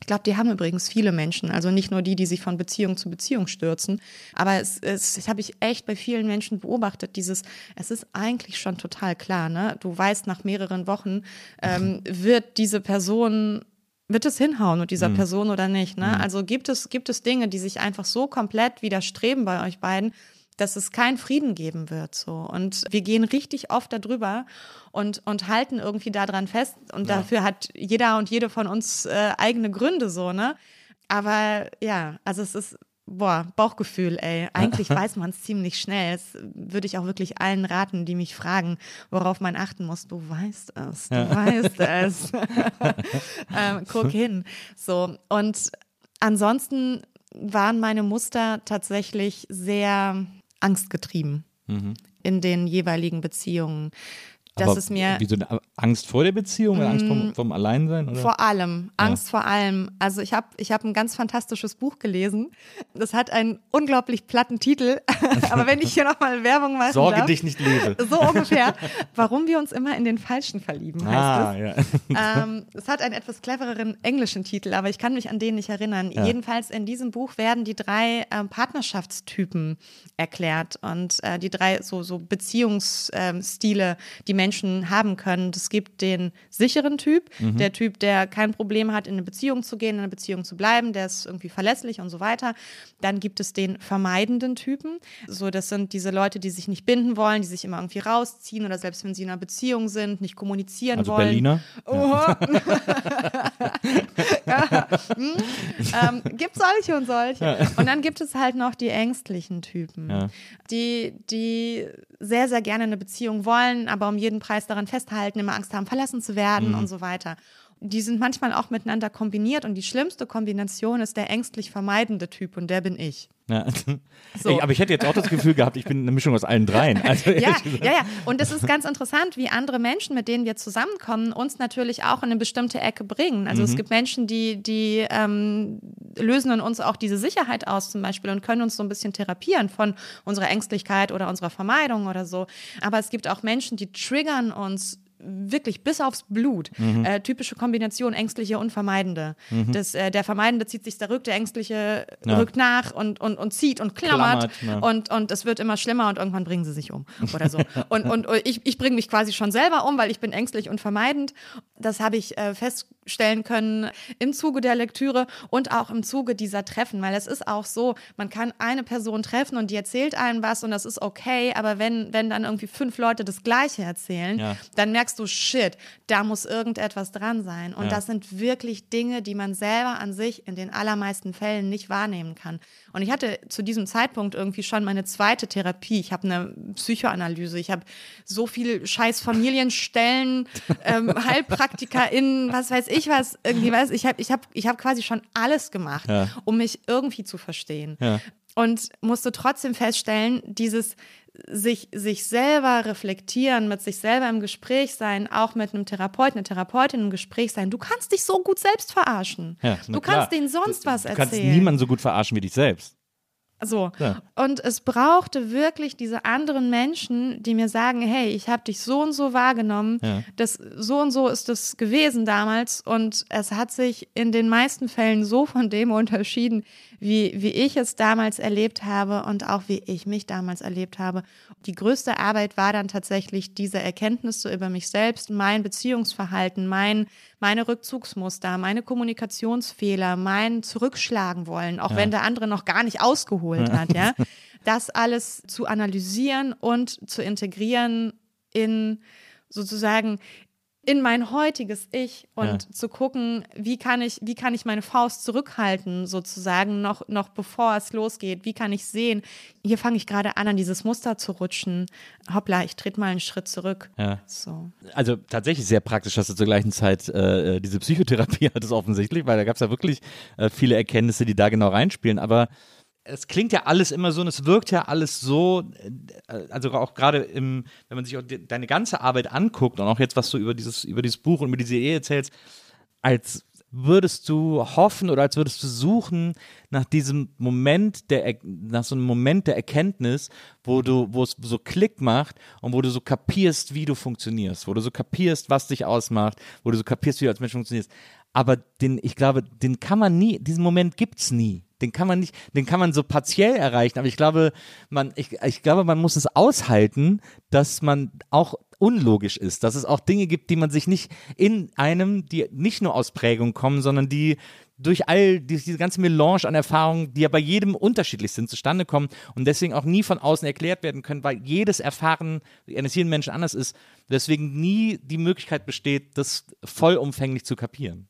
Ich glaube, die haben übrigens viele Menschen, also nicht nur die, die sich von Beziehung zu Beziehung stürzen, aber es, es das habe ich echt bei vielen Menschen beobachtet, dieses, es ist eigentlich schon total klar, ne? Du weißt nach mehreren Wochen, ähm, wird diese Person wird es hinhauen mit dieser Person oder nicht? Ne? Also gibt es, gibt es Dinge, die sich einfach so komplett widerstreben bei euch beiden, dass es keinen Frieden geben wird. So. Und wir gehen richtig oft darüber und, und halten irgendwie daran fest. Und dafür hat jeder und jede von uns äh, eigene Gründe so, ne? Aber ja, also es ist, boah, Bauchgefühl, ey. Eigentlich weiß man es ziemlich schnell. Das würde ich auch wirklich allen raten, die mich fragen, worauf man achten muss. Du weißt es, du weißt es. ähm, guck hin. So. Und ansonsten waren meine Muster tatsächlich sehr angstgetrieben in den jeweiligen Beziehungen. Das Mhm. Aber ist mir Wie so eine Angst vor der Beziehung oder Angst vom, vom Alleinsein? Oder? vor allem, Angst vor allem. Also ich habe ich hab ein ganz fantastisches Buch gelesen. Das hat einen unglaublich platten Titel. Aber wenn ich hier nochmal Werbung machen Sorge darf. dich nicht lebe. So ungefähr. Warum wir uns immer in den Falschen verlieben, heißt Ah, es. ja. Ähm, es hat einen etwas clevereren englischen Titel, aber ich kann mich an den nicht erinnern. Jedenfalls in diesem Buch werden die drei ähm, Partnerschaftstypen erklärt und äh, die drei so, so Beziehungsstile, die Menschen haben können. Es gibt den sicheren Typ, der Typ, der kein Problem hat, in eine Beziehung zu gehen, in einer Beziehung zu bleiben, der ist irgendwie verlässlich und so weiter. Dann gibt es den vermeidenden Typen. So, das sind diese Leute, die sich nicht binden wollen, die sich immer irgendwie rausziehen oder selbst wenn sie in einer Beziehung sind, nicht kommunizieren Also wollen. Berliner? Oha. ja. hm. ähm, gibt solche und solche. Und dann gibt es halt noch die ängstlichen Typen, Ja. die, die sehr, sehr gerne eine Beziehung wollen, aber um jeden Preis daran festhalten, immer Angst haben, verlassen zu werden und so weiter. Die sind manchmal auch miteinander kombiniert und die schlimmste Kombination ist der ängstlich vermeidende Typ und der bin ich. Ja. So. Ich, aber ich hätte jetzt auch das Gefühl gehabt, ich bin eine Mischung aus allen dreien. Also, Ja, ja, ja. Und es ist ganz interessant, wie andere Menschen, mit denen wir zusammenkommen, uns natürlich auch in eine bestimmte Ecke bringen. Also Mhm. es gibt Menschen, die, die ähm, lösen in uns auch diese Sicherheit aus zum Beispiel und können uns so ein bisschen therapieren von unserer Ängstlichkeit oder unserer Vermeidung oder so. Aber es gibt auch Menschen, die triggern uns wirklich bis aufs Blut. Mhm. Äh, typische Kombination ängstliche und vermeidende. Das, äh, der Vermeidende zieht sich zurück, der Ängstliche Ja. rückt nach und, und, und zieht und klammert. Klammert, ja. und, und es wird immer schlimmer und irgendwann bringen sie sich um oder so. und und ich, ich bringe mich quasi schon selber um, weil ich bin ängstlich und vermeidend. Das habe ich äh, feststellen können im Zuge der Lektüre und auch im Zuge dieser Treffen, weil es ist auch so, man kann eine Person treffen und die erzählt einem was und das ist okay, aber wenn, wenn dann irgendwie fünf Leute das Gleiche erzählen, Ja. dann merkst du, shit, da muss irgendetwas dran sein. Und Ja. das sind wirklich Dinge, die man selber an sich in den allermeisten Fällen nicht wahrnehmen kann. Und ich hatte zu diesem Zeitpunkt irgendwie schon meine zweite Therapie. Ich habe eine Psychoanalyse, ich habe so viel scheiß Familienstellen, ähm, HeilpraktikerInnen, was weiß ich was, irgendwie was. Ich habe ich hab, ich hab quasi schon alles gemacht, Ja. um mich irgendwie zu verstehen Ja. und musste trotzdem feststellen, dieses sich, sich selber reflektieren, mit sich selber im Gespräch sein, auch mit einem Therapeuten, einer Therapeutin im Gespräch sein. Du kannst dich so gut selbst verarschen. Ja, du klar. kannst denen sonst was Du erzählen. kannst niemanden so gut verarschen wie dich selbst. So. Ja. Und es brauchte wirklich diese anderen Menschen, die mir sagen, hey, ich habe dich so und so wahrgenommen, Ja. das so und so ist es gewesen damals und es hat sich in den meisten Fällen so von dem unterschieden, wie, wie ich es damals erlebt habe und auch wie ich mich damals erlebt habe. Die größte Arbeit war dann tatsächlich diese Erkenntnisse über mich selbst, mein Beziehungsverhalten, mein, meine Rückzugsmuster, meine Kommunikationsfehler, mein Zurückschlagen wollen, auch wenn der andere noch gar nicht ausgeholt hat, ja. Das alles zu analysieren und zu integrieren in sozusagen in mein heutiges Ich und Ja. zu gucken, wie kann ich, wie kann ich meine Faust zurückhalten, sozusagen, noch, noch bevor es losgeht. Wie kann ich sehen, hier fange ich gerade an, an dieses Muster zu rutschen. Hoppla, ich trete mal einen Schritt zurück. Ja. So. Also tatsächlich sehr praktisch, dass du zur gleichen Zeit äh, diese Psychotherapie hattest offensichtlich, weil da gab es ja wirklich äh, viele Erkenntnisse, die da genau reinspielen. Aber es klingt ja alles immer so und es wirkt ja alles so, äh, also auch gerade im, wenn man sich deine ganze Arbeit anguckt und auch jetzt, was du über dieses, über dieses Buch und über diese Ehe erzählst, als würdest du hoffen oder als würdest du suchen nach diesem Moment der, Er- nach so einem Moment der Erkenntnis, wo du, wo es so Klick macht und wo du so kapierst, wie du funktionierst, wo du so kapierst, was dich ausmacht, wo du so kapierst, wie du als Mensch funktionierst. Aber den, ich glaube, den kann man nie, diesen Moment gibt's nie. Den kann man nicht, den kann man so partiell erreichen, aber ich glaube, man, ich, ich glaube, man muss es aushalten, dass man auch unlogisch ist, dass es auch Dinge gibt, die man sich nicht in einem, die nicht nur aus Prägung kommen, sondern die durch all die, diese ganze Melange an Erfahrungen, die ja bei jedem unterschiedlich sind, zustande kommen und deswegen auch nie von außen erklärt werden können, weil jedes Erfahren eines jeden Menschen anders ist, deswegen nie die Möglichkeit besteht, das vollumfänglich zu kapieren,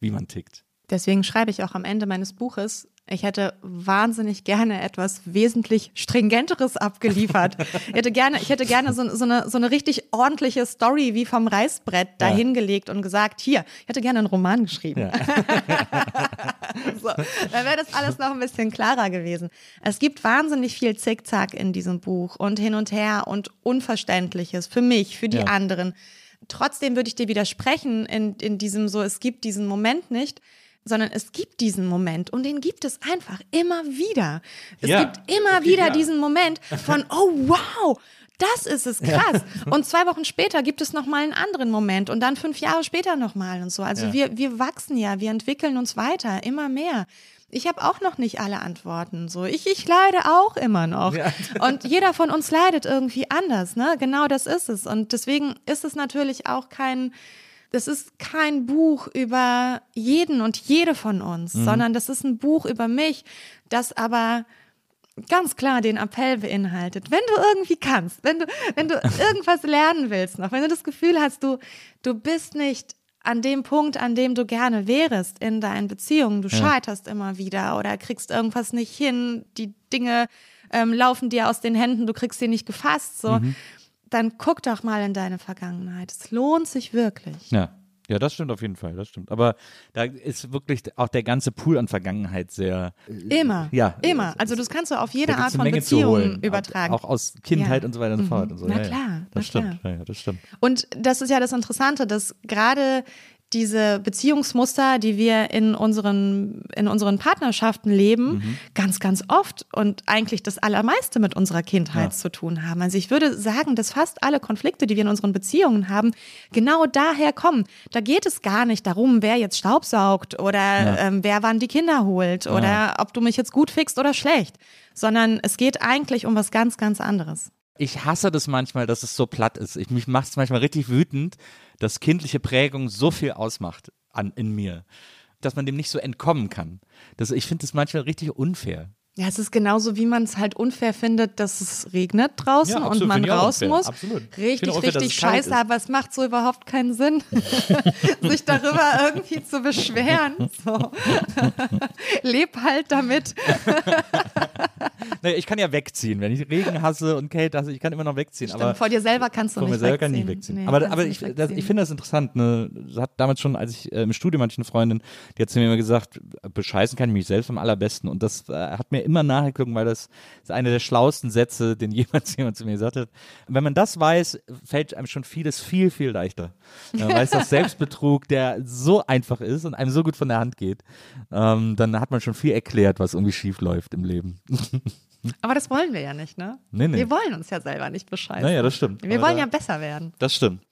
wie man tickt. Deswegen schreibe ich auch am Ende meines Buches, ich hätte wahnsinnig gerne etwas wesentlich stringenteres abgeliefert. ich hätte gerne, ich hätte gerne so, so, eine, so eine richtig ordentliche Story wie vom Reißbrett dahingelegt und gesagt, hier, ich hätte gerne einen Roman geschrieben. so, dann wäre das alles noch ein bisschen klarer gewesen. Es gibt wahnsinnig viel Zickzack in diesem Buch und hin und her und Unverständliches für mich, für die Ja. anderen. Trotzdem würde ich dir widersprechen in, in diesem so, es gibt diesen Moment nicht, sondern es gibt diesen Moment und den gibt es einfach immer wieder. Es Ja, gibt immer okay, wieder ja. diesen Moment von, oh wow, das ist es, krass. Und zwei Wochen später gibt es nochmal einen anderen Moment und dann fünf Jahre später nochmal und so. Also Ja. wir, wir wachsen ja, wir entwickeln uns weiter, immer mehr. Ich habe auch noch nicht alle Antworten. So, ich, ich leide auch immer noch. Und jeder von uns leidet irgendwie anders, ne? Genau das ist es. Und deswegen ist es natürlich auch kein, das ist kein Buch über jeden und jede von uns, sondern das ist ein Buch über mich, das aber ganz klar den Appell beinhaltet. Wenn du irgendwie kannst, wenn du, wenn du irgendwas lernen willst noch, wenn du das Gefühl hast, du, du bist nicht an dem Punkt, an dem du gerne wärst in deinen Beziehungen, du scheiterst immer wieder oder kriegst irgendwas nicht hin, die Dinge ähm, laufen dir aus den Händen, du kriegst sie nicht gefasst, so, dann guck doch mal in deine Vergangenheit. Es lohnt sich wirklich. Ja. Ja, das stimmt auf jeden Fall, das stimmt. Aber da ist wirklich auch der ganze Pool an Vergangenheit sehr. Immer. Ja. Immer. Also das kannst du auf jede Art von holen. übertragen. Auch aus Kindheit Ja. und so weiter und so fort. Und so. Na ja, klar, ja. na Das stimmt. klar. Ja, das stimmt. Und das ist ja das Interessante, dass gerade diese Beziehungsmuster, die wir in unseren, in unseren Partnerschaften leben, Mhm. ganz, ganz oft und eigentlich das Allermeiste mit unserer Kindheit zu tun haben. Also ich würde sagen, dass fast alle Konflikte, die wir in unseren Beziehungen haben, genau daher kommen. Da geht es gar nicht darum, wer jetzt Staubsaugt oder ähm, wer wann die Kinder holt oder ob du mich jetzt gut fickst oder schlecht, sondern es geht eigentlich um was ganz, ganz anderes. Ich hasse das manchmal, dass es so platt ist. Ich, mich macht es manchmal richtig wütend, dass kindliche Prägung so viel ausmacht an, in mir, dass man dem nicht so entkommen kann. Das, ich finde das manchmal richtig unfair. Ja, es ist genauso, wie man es halt unfair findet, dass es regnet draußen Ja, absolut, und man raus muss. Absolut. Ich Richtig, unfair, richtig scheiße, aber es macht so überhaupt keinen Sinn, sich darüber irgendwie zu beschweren. So. Leb halt damit. Naja, ich kann ja wegziehen, wenn ich Regen hasse und Kälte hasse, ich kann immer noch wegziehen. Stimmt, aber vor dir selber kannst du Von mir nicht selber wegziehen. kann ich nie wegziehen. Nee, aber aber ich, nicht das, wegziehen. ich finde das interessant. Ne? Das hat damals schon, als ich äh, im Studium hatte ich eine Freundin, die hat zu mir immer gesagt, bescheißen kann ich mich selbst am allerbesten. Und das äh, hat mir immer nachgeklungen, weil das ist einer der schlauesten Sätze, den jemals jemand zu mir gesagt hat. Wenn man das weiß, fällt einem schon vieles viel, viel leichter. Man weiß, dass Selbstbetrug, der so einfach ist und einem so gut von der Hand geht, ähm, dann hat man schon viel erklärt, was irgendwie schief läuft im Leben. Aber das wollen wir ja nicht, ne? Nee, nee. Wir wollen uns ja selber nicht bescheißen. Naja, das stimmt. Wir Aber wollen da- ja besser werden. Das stimmt.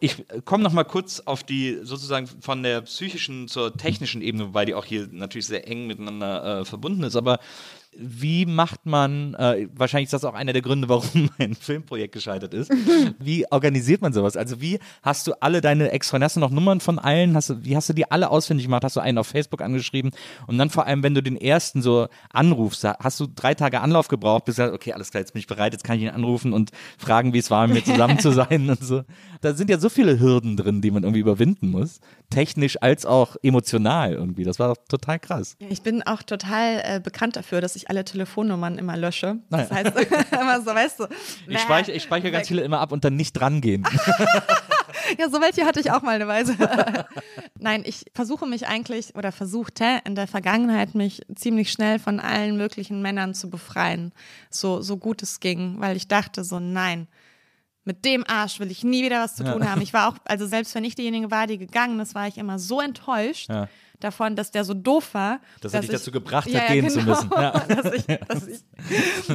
Ich komme noch mal kurz auf die sozusagen von der psychischen zur technischen Ebene, wobei die auch hier natürlich sehr eng miteinander äh, verbunden ist. Aber wie macht man, äh, wahrscheinlich ist das auch einer der Gründe, warum mein Filmprojekt gescheitert ist, wie organisiert man sowas? Also wie hast du alle deine Ex-Freunde, hast du noch Nummern von allen, hast du, wie hast du die alle ausfindig gemacht, hast du einen auf Facebook angeschrieben und dann vor allem, wenn du den ersten so anrufst, hast du drei Tage Anlauf gebraucht, bis du sagst, okay, alles klar, jetzt bin ich bereit, jetzt kann ich ihn anrufen und fragen, wie es war, mit mir zusammen zu sein und so. Da sind ja so viele Hürden drin, die man irgendwie überwinden muss, technisch als auch emotional irgendwie. Das war total krass. Ja, Ich bin auch total äh, bekannt dafür, dass ich alle Telefonnummern immer lösche. Naja. Das heißt, immer so, weißt du. Ich speichere, ich speichere ganz viele immer ab und dann nicht drangehen. Ja, so welche hatte ich auch mal eine Weise. Nein, ich versuche mich eigentlich oder versuchte in der Vergangenheit mich ziemlich schnell von allen möglichen Männern zu befreien. So, so gut es ging, weil ich dachte so, nein. Mit dem Arsch will ich nie wieder was zu tun haben. Ich war auch, also selbst wenn ich diejenige war, die gegangen ist, war ich immer so enttäuscht Ja. davon, dass der so doof war. Dass er dich ich- dazu gebracht hat, Ja, ja, gehen zu genau. müssen. Ja. dass, ich, dass, ich,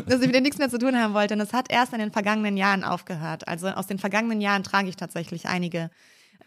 dass ich mit dem nichts mehr zu tun haben wollte. Und es hat erst in den vergangenen Jahren aufgehört. Also aus den vergangenen Jahren trage ich tatsächlich einige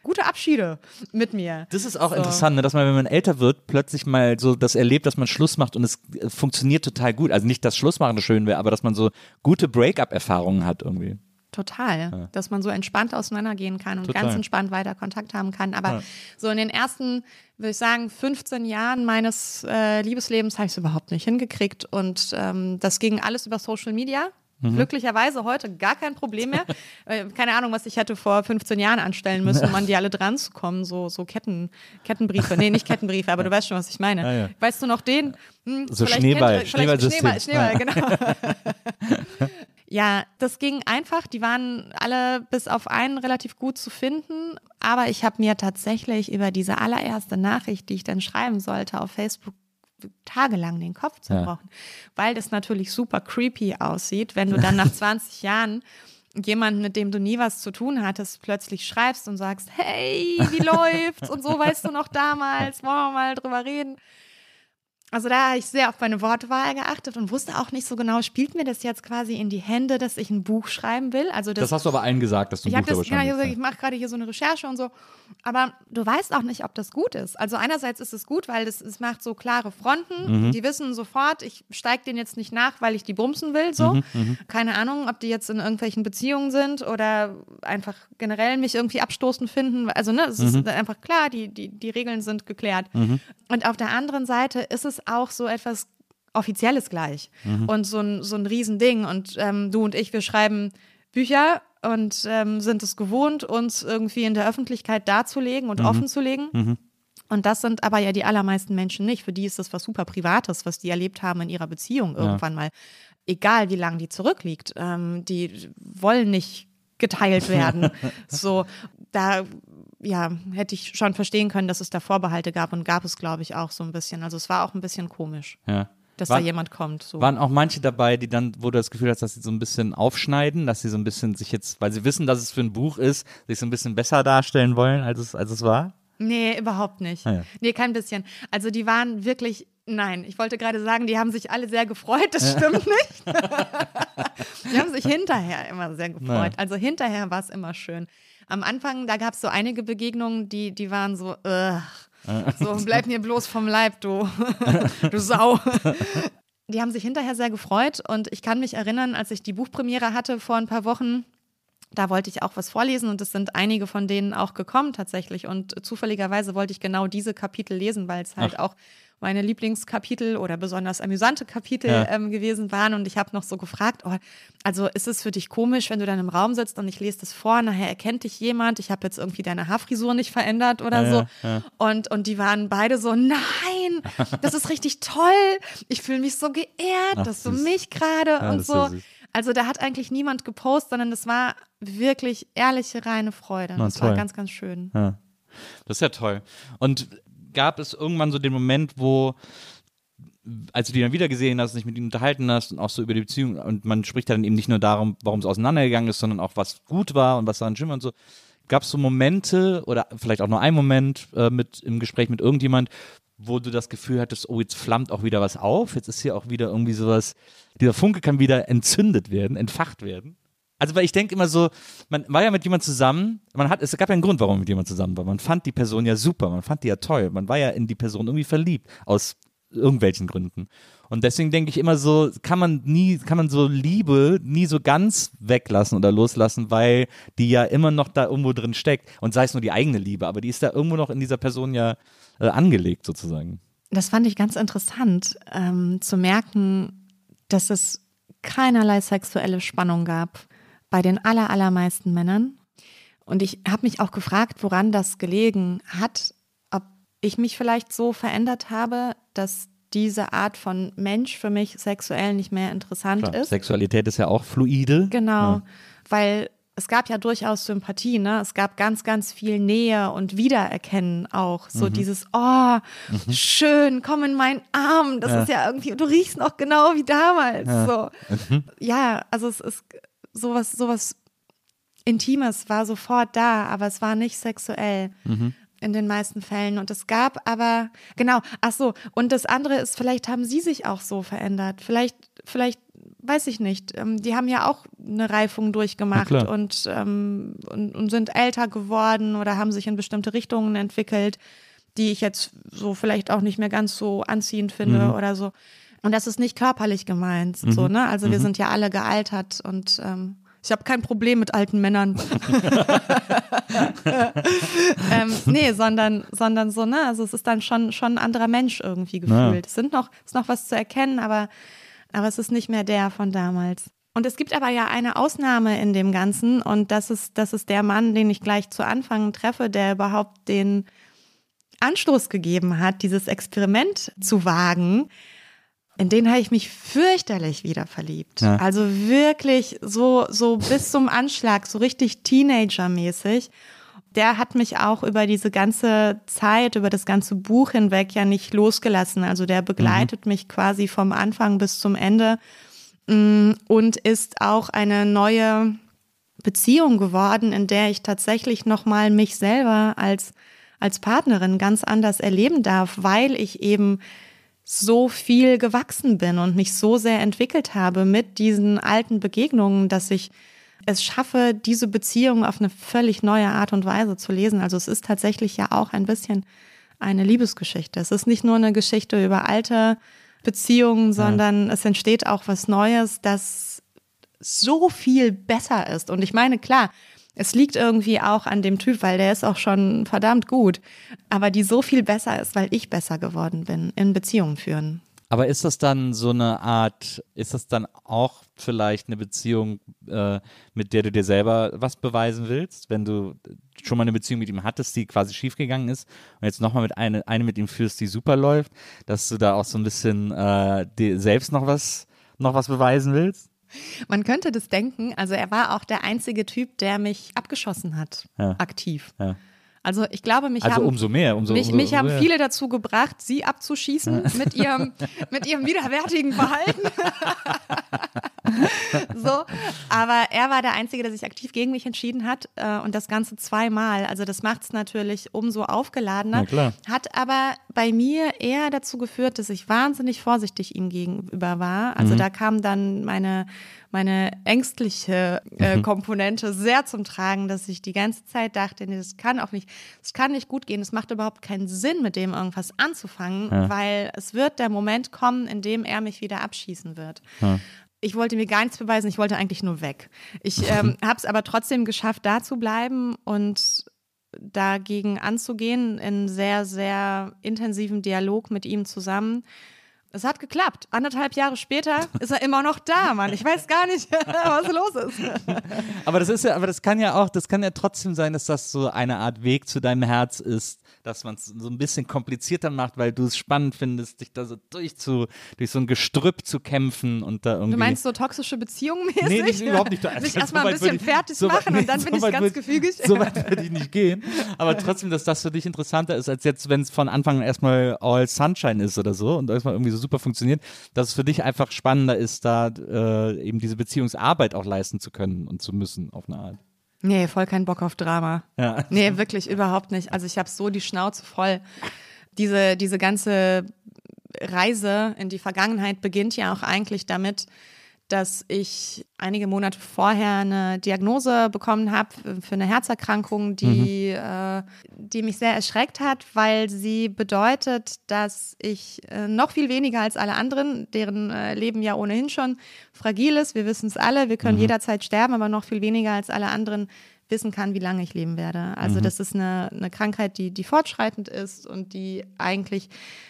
gute Abschiede mit mir. Das ist auch So. interessant, ne, dass man, wenn man älter wird, plötzlich mal so das erlebt, dass man Schluss macht und es äh, funktioniert total gut. Also nicht, dass Schlussmachen schön wäre, aber dass man so gute Break-up-Erfahrungen hat irgendwie. Total. Dass man so entspannt auseinandergehen kann und Total. ganz entspannt weiter Kontakt haben kann. Aber so in den ersten, würde ich sagen, 15 Jahren meines äh, Liebeslebens habe ich es überhaupt nicht hingekriegt. Und ähm, das ging alles über Social Media. Mhm. Glücklicherweise heute gar kein Problem mehr. Äh, Keine Ahnung, was ich hätte vor 15 Jahren anstellen müssen, um an die alle dran zu kommen. So, so Ketten, Kettenbriefe. Nee, nicht Kettenbriefe, aber du weißt schon, was ich meine. Ja, ja. Weißt du noch den? Hm, So Schneeball, kennt Schneeballsystem. Schneeball, Schneeball, genau. Ja, das ging einfach. Die waren alle bis auf einen relativ gut zu finden. Aber ich habe mir tatsächlich über diese allererste Nachricht, die ich dann schreiben sollte, auf Facebook tagelang den Kopf zerbrochen. Weil das natürlich super creepy aussieht, wenn du dann nach 20 Jahren jemanden, mit dem du nie was zu tun hattest, plötzlich schreibst und sagst, hey, wie läuft's? Und so weißt du noch damals, wollen wir mal drüber reden. Also da habe ich sehr auf meine Wortwahl geachtet und wusste auch nicht so genau, spielt mir das jetzt quasi in die Hände, dass ich ein Buch schreiben will? Also das, Das hast du aber allen gesagt, dass du ein ich Buch das, genau, ich, ich mache gerade hier so eine Recherche und so. Aber du weißt auch nicht, ob das gut ist. Also einerseits ist es gut, weil es, es macht so klare Fronten. Mhm. Die wissen sofort, ich steige denen jetzt nicht nach, weil ich die bumsen will. So. Mhm, Keine Ahnung, ob die jetzt in irgendwelchen Beziehungen sind oder einfach generell mich irgendwie abstoßend finden. Also ne, es Mhm. ist einfach klar, die, die, die Regeln sind geklärt. Und auf der anderen Seite ist es auch so etwas Offizielles gleich. Mhm. Und so ein, so ein Riesending. Und ähm, du und ich, wir schreiben Bücher und ähm, sind es gewohnt, uns irgendwie in der Öffentlichkeit darzulegen und offen zu legen. Und das sind aber ja die allermeisten Menschen nicht. Für die ist das was super Privates, was die erlebt haben in ihrer Beziehung irgendwann mal. Egal wie lange die zurückliegt. Ähm, die wollen nicht geteilt werden. so, da ja, hätte ich schon verstehen können, dass es da Vorbehalte gab und gab es, glaube ich, auch so ein bisschen. Also es war auch ein bisschen komisch, Ja. dass War- da jemand kommt. So. Waren auch manche dabei, die dann, wo du das Gefühl hast, dass sie so ein bisschen aufschneiden, dass sie so ein bisschen sich jetzt, weil sie wissen, dass es für ein Buch ist, sich so ein bisschen besser darstellen wollen, als es, als es war? Nee, überhaupt nicht. Ah, ja. Nee, kein bisschen. Also die waren wirklich, nein, ich wollte gerade sagen, die haben sich alle sehr gefreut, das stimmt nicht. die haben sich hinterher immer sehr gefreut. Naja. Also hinterher war es immer schön. Am Anfang, da gab es so einige Begegnungen, die, die waren so, ugh, so, bleib mir bloß vom Leib, du, du Sau. Die haben sich hinterher sehr gefreut und ich kann mich erinnern, als ich die Buchpremiere hatte vor ein paar Wochen, da wollte ich auch was vorlesen und es sind einige von denen auch gekommen tatsächlich. Und zufälligerweise wollte ich genau diese Kapitel lesen, weil es halt auch meine Lieblingskapitel oder besonders amüsante Kapitel Ja. ähm, gewesen waren. Und ich habe noch so gefragt, oh, also ist es für dich komisch, wenn du dann im Raum sitzt und ich lese das vor, nachher erkennt dich jemand, ich habe jetzt irgendwie deine Haarfrisur nicht verändert oder Ja, so. ja. Und, und die waren beide so, nein, das ist richtig toll. Ich fühle mich so geehrt, Ach, dass du mich gerade und so. Also da hat eigentlich niemand gepostet, sondern das war wirklich ehrliche, reine Freude. Na, das war toll. ganz, ganz schön. Ja. Das ist ja toll. Und gab es irgendwann so den Moment, wo, als du die dann wieder gesehen hast, dich mit ihnen unterhalten hast und auch so über die Beziehung und man spricht dann eben nicht nur darum, warum es auseinandergegangen ist, sondern auch was gut war und was daran schlimm war und so. Gab es so Momente oder vielleicht auch nur einen Moment äh, mit im Gespräch mit irgendjemand, wo du das Gefühl hattest, oh, jetzt flammt auch wieder was auf, jetzt ist hier auch wieder irgendwie sowas, dieser Funke kann wieder entzündet werden, entfacht werden. Also, weil ich denke immer so, man war ja mit jemand zusammen, man hat, es gab ja einen Grund, warum man mit jemand zusammen war. Man fand die Person ja super, man fand die ja toll, man war ja in die Person irgendwie verliebt, aus irgendwelchen Gründen. Und deswegen denke ich immer so, kann man nie, kann man so Liebe nie so ganz weglassen oder loslassen, weil die ja immer noch da irgendwo drin steckt. Und sei es nur die eigene Liebe, aber die ist da irgendwo noch in dieser Person ja äh, angelegt sozusagen. Das fand ich ganz interessant, ähm, zu merken, dass es keinerlei sexuelle Spannung gab bei den aller, allermeisten Männern. Und ich habe mich auch gefragt, woran das gelegen hat, ob ich mich vielleicht so verändert habe, dass diese Art von Mensch für mich sexuell nicht mehr interessant Klar, ist. Sexualität ist ja auch fluide. Genau, Ja. weil es gab ja durchaus Sympathie, ne? Es gab ganz, ganz viel Nähe und Wiedererkennen auch. So Mhm. dieses, oh, schön, komm in meinen Arm. Das ist ja irgendwie, du riechst noch genau wie damals. So. Mhm. Ja, also es ist sowas, sowas Intimes war sofort da, aber es war nicht sexuell. Mhm. In den meisten Fällen. Und es gab aber, genau, ach so, und das andere ist, vielleicht haben sie sich auch so verändert. Vielleicht, vielleicht, weiß ich nicht. Ähm, die haben ja auch eine Reifung durchgemacht und, ähm, und, und sind älter geworden oder haben sich in bestimmte Richtungen entwickelt, die ich jetzt so vielleicht auch nicht mehr ganz so anziehend finde Mhm. oder so. Und das ist nicht körperlich gemeint, so, ne? Also wir sind ja alle gealtert und ähm, ich habe kein Problem mit alten Männern. ähm, nee, sondern, sondern so, ne? Also es ist dann schon, schon ein anderer Mensch irgendwie gefühlt. Es sind noch, ist noch was zu erkennen, aber, aber es ist nicht mehr der von damals. Und es gibt aber ja eine Ausnahme in dem Ganzen und das ist, das ist der Mann, den ich gleich zu Anfang treffe, der überhaupt den Anstoß gegeben hat, dieses Experiment zu wagen. In den habe ich mich fürchterlich wieder verliebt. Ja. Also wirklich so, so bis zum Anschlag, so richtig Teenager-mäßig. Der hat mich auch über diese ganze Zeit, über das ganze Buch hinweg ja nicht losgelassen. Also der begleitet mich quasi vom Anfang bis zum Ende Mm, und ist auch eine neue Beziehung geworden, in der ich tatsächlich nochmal mich selber als, als Partnerin ganz anders erleben darf, weil ich eben so viel gewachsen bin und mich so sehr entwickelt habe mit diesen alten Begegnungen, dass ich es schaffe, diese Beziehung auf eine völlig neue Art und Weise zu lesen. Also es ist tatsächlich ja auch ein bisschen eine Liebesgeschichte. Es ist nicht nur eine Geschichte über alte Beziehungen, sondern es entsteht auch was Neues, das so viel besser ist. Und ich meine, klar, es liegt irgendwie auch an dem Typ, weil der ist auch schon verdammt gut, aber die so viel besser ist, weil ich besser geworden bin in Beziehungen führen. Aber ist das dann so eine Art, ist das dann auch vielleicht eine Beziehung, äh, mit der du dir selber was beweisen willst, wenn du schon mal eine Beziehung mit ihm hattest, die quasi schiefgegangen ist und jetzt nochmal mit eine, eine mit ihm führst, die super läuft, dass du da auch so ein bisschen äh, dir selbst noch was, noch was beweisen willst? Man könnte das denken, also er war auch der einzige Typ, der mich abgeschossen hat, Ja. aktiv. Ja. Also ich glaube, mich Also haben umso mehr, umso, mich, umso, mich haben umso mehr. viele dazu gebracht, sie abzuschießen mit ihrem, mit ihrem widerwärtigen Verhalten. so, aber er war der Einzige, der sich aktiv gegen mich entschieden hat äh, und das Ganze zweimal. Also das macht es natürlich umso aufgeladener. Hat aber bei mir eher dazu geführt, dass ich wahnsinnig vorsichtig ihm gegenüber war. Also da kam dann meine meine ängstliche äh, Komponente sehr zum Tragen, dass ich die ganze Zeit dachte, nee, das kann auch nicht, das kann nicht gut gehen, es macht überhaupt keinen Sinn, mit dem irgendwas anzufangen, weil es wird der Moment kommen, in dem er mich wieder abschießen wird. Ich wollte mir gar nichts beweisen, ich wollte eigentlich nur weg. Ich ähm, habe es aber trotzdem geschafft, da zu bleiben und dagegen anzugehen, in sehr, sehr intensiven Dialog mit ihm zusammen. Es hat geklappt. Anderthalb Jahre später ist er immer noch da, Mann. Ich weiß gar nicht, was los ist. Aber das ist ja, aber das kann ja auch, das kann ja trotzdem sein, dass das so eine Art Weg zu deinem Herz ist, dass man es so ein bisschen komplizierter macht, weil du es spannend findest, dich da so durch zu, durch so ein Gestrüpp zu kämpfen und da irgendwie. Du meinst so toxische Beziehungen mäßig? Nee, nicht, überhaupt nicht. Also Mich so erstmal ein weit bisschen ich- fertig so machen und dann nee, bin ich so ganz würde- gefügig. So weit würde ich nicht gehen. Aber trotzdem, dass das für dich interessanter ist, als jetzt, wenn es von Anfang an erstmal all Sunshine ist oder so und erstmal irgendwie so super funktioniert, dass es für dich einfach spannender ist, da äh, eben diese Beziehungsarbeit auch leisten zu können und zu müssen auf eine Art. Nee, voll kein Bock auf Drama. Ja. Nee, wirklich überhaupt nicht. Also ich habe so die Schnauze voll. Diese, diese ganze Reise in die Vergangenheit beginnt ja auch eigentlich damit, dass ich einige Monate vorher eine Diagnose bekommen habe für eine Herzerkrankung, die, äh, die mich sehr erschreckt hat, weil sie bedeutet, dass ich äh, noch viel weniger als alle anderen, deren äh, Leben ja ohnehin schon fragil ist, wir wissen es alle, wir können jederzeit sterben, aber noch viel weniger als alle anderen wissen kann, wie lange ich leben werde. Also das ist eine, eine Krankheit, die, die fortschreitend ist und die eigentlich äh,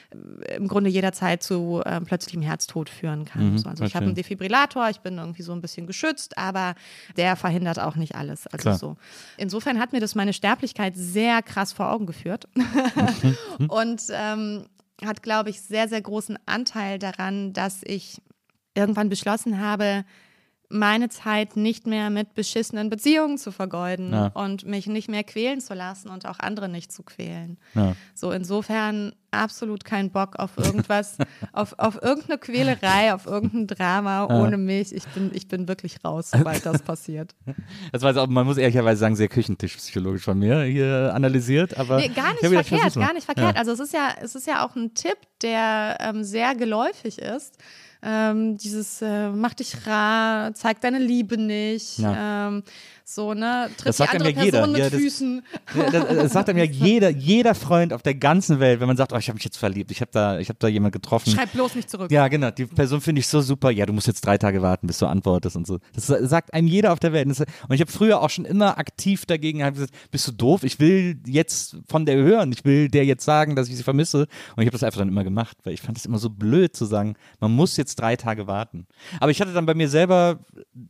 im Grunde jederzeit zu äh, plötzlichem Herztod führen kann. so, also ich habe einen Defibrillator, ich bin irgendwie so ein bisschen geschützt, aber der verhindert auch nicht alles. Also Klar. so. Insofern hat mir das meine Sterblichkeit sehr krass vor Augen geführt und ähm, hat, glaube ich, sehr, sehr großen Anteil daran, dass ich irgendwann beschlossen habe, meine Zeit nicht mehr mit beschissenen Beziehungen zu vergeuden Ja. und mich nicht mehr quälen zu lassen und auch andere nicht zu quälen. Ja. So insofern absolut kein Bock auf irgendwas, auf, auf irgendeine Quälerei, auf irgendein Drama ohne mich. Ich bin, ich bin wirklich raus, sobald das passiert. Das war jetzt auch, man muss ehrlicherweise sagen, sehr küchentischpsychologisch von mir hier analysiert, aber. Nee, gar ich nicht gedacht, verkehrt, gar nicht verkehrt. Ja. Also es ist ja, es ist ja auch ein Tipp, der ähm, sehr geläufig ist. Ähm, dieses äh, mach dich rar, zeig deine Liebe nicht, Ja. ähm, so, ne, tritt Das die sagt einem andere ja jeder. Person mit Ja, das- Füßen. Das, das sagt einem ja jeder, jeder Freund auf der ganzen Welt, wenn man sagt, oh, ich habe mich jetzt verliebt, ich habe da, ich habe da jemand getroffen. Schreib bloß nicht zurück. Ja, genau. Die Person finde ich so super. Ja, du musst jetzt drei Tage warten, bis du antwortest und so. Das sagt einem jeder auf der Welt. Und ich habe früher auch schon immer aktiv dagegen hab gesagt, bist du doof? Ich will jetzt von der hören. Ich will der jetzt sagen, dass ich sie vermisse. Und ich habe das einfach dann immer gemacht, weil ich fand es immer so blöd zu sagen, man muss jetzt drei Tage warten. Aber ich hatte dann bei mir selber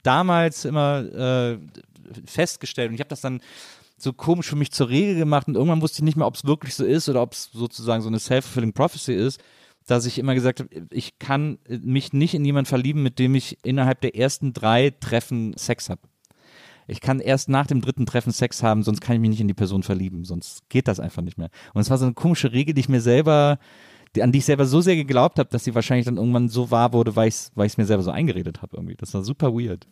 damals immer äh, festgestellt und ich habe das dann so komisch für mich zur Regel gemacht und irgendwann wusste ich nicht mehr, ob es wirklich so ist oder ob es sozusagen so eine self-fulfilling prophecy ist, dass ich immer gesagt habe, ich kann mich nicht in jemanden verlieben, mit dem ich innerhalb der ersten drei Treffen Sex habe. Ich kann erst nach dem dritten Treffen Sex haben, sonst kann ich mich nicht in die Person verlieben, sonst geht das einfach nicht mehr. Und es war so eine komische Regel, die ich mir selber, die, an die ich selber so sehr geglaubt habe, dass sie wahrscheinlich dann irgendwann so wahr wurde, weil ich es weil mir selber so eingeredet habe irgendwie. Das war super weird.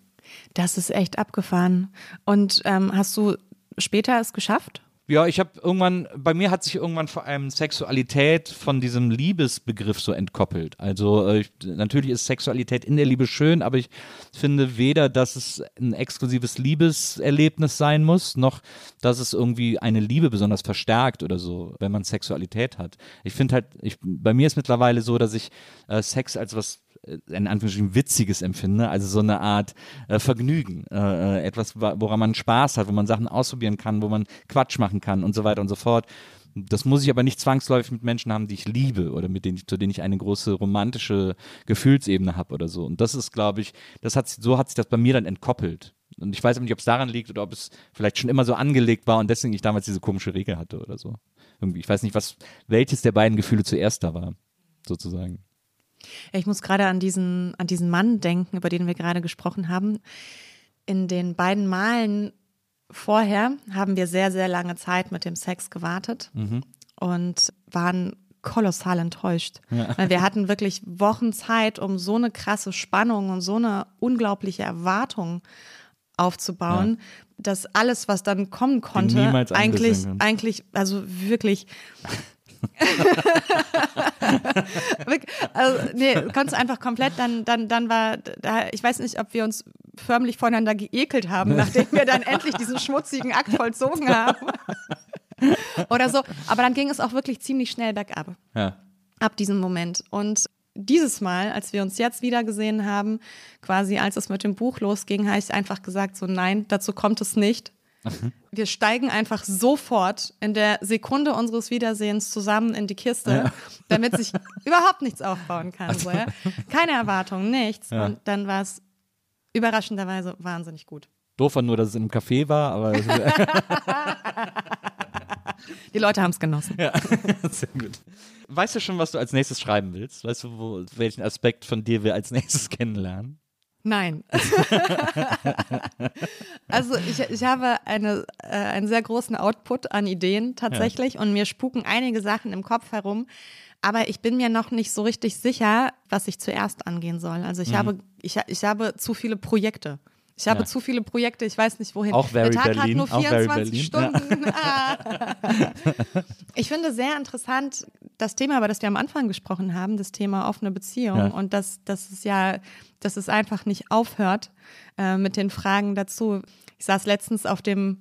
Das ist echt abgefahren. Und ähm, hast du später es geschafft? Ja, ich habe irgendwann, bei mir hat sich irgendwann vor allem Sexualität von diesem Liebesbegriff so entkoppelt. Also äh, ich, natürlich ist Sexualität in der Liebe schön, aber ich finde weder, dass es ein exklusives Liebeserlebnis sein muss, noch dass es irgendwie eine Liebe besonders verstärkt oder so, wenn man Sexualität hat. Ich finde halt, ich, bei mir ist mittlerweile so, dass ich äh, Sex als was in Anführungsstrichen Witziges empfinde, also so eine Art äh, Vergnügen, äh, äh, etwas, wa- woran man Spaß hat, wo man Sachen ausprobieren kann, wo man Quatsch machen kann und so weiter und so fort. Das muss ich aber nicht zwangsläufig mit Menschen haben, die ich liebe oder mit denen, zu denen ich eine große romantische Gefühlsebene habe oder so. Und das ist, glaube ich, das hat, so hat sich das bei mir dann entkoppelt. Und ich weiß aber nicht, ob es daran liegt oder ob es vielleicht schon immer so angelegt war und deswegen ich damals diese komische Regel hatte oder so. Irgendwie, ich weiß nicht, was, welches der beiden Gefühle zuerst da war, sozusagen. Ja, Ich muss gerade an diesen, an diesen Mann denken, über den wir gerade gesprochen haben. In den beiden Malen vorher haben wir sehr, sehr lange Zeit mit dem Sex gewartet und waren kolossal enttäuscht. Weil wir hatten wirklich Wochen Zeit, um so eine krasse Spannung und so eine unglaubliche Erwartung aufzubauen, dass alles, was dann kommen konnte, eigentlich, eigentlich, also wirklich. Also, nee, konntest einfach komplett, dann, dann, dann war, da, ich weiß nicht, ob wir uns förmlich voneinander geekelt haben, nachdem wir dann endlich diesen schmutzigen Akt vollzogen haben. Oder so. Aber dann ging es auch wirklich ziemlich schnell bergab Ja. ab diesem Moment. Und dieses Mal, als wir uns jetzt wieder gesehen haben, quasi als es mit dem Buch losging, habe ich einfach gesagt, so nein, dazu kommt es nicht. Wir steigen einfach sofort in der Sekunde unseres Wiedersehens zusammen in die Kiste, damit sich überhaupt nichts aufbauen kann. So, ja? Keine Erwartung, nichts. Und dann war es überraschenderweise wahnsinnig gut. Doof war nur, dass es in einem Café war, aber Die Leute haben es genossen. ja, sehr gut. Weißt du schon, was du als nächstes schreiben willst? Weißt du, wo, welchen Aspekt von dir wir als nächstes kennenlernen? Nein. also ich, ich habe eine, äh, einen sehr großen Output an Ideen tatsächlich und mir spuken einige Sachen im Kopf herum. Aber ich bin mir noch nicht so richtig sicher, was ich zuerst angehen soll. Also ich habe, ich, ich habe zu viele Projekte. Ich habe. Ja. zu viele Projekte, ich weiß nicht wohin. Auch very Der Tag Berlin, hat nur auch very 24 Berlin, ja. Stunden. Ah. Ich finde sehr interessant das Thema, über das wir am Anfang gesprochen haben, das Thema offene Beziehung Ja. und dass, dass es ja, dass es einfach nicht aufhört äh, mit den Fragen dazu. Ich saß letztens auf dem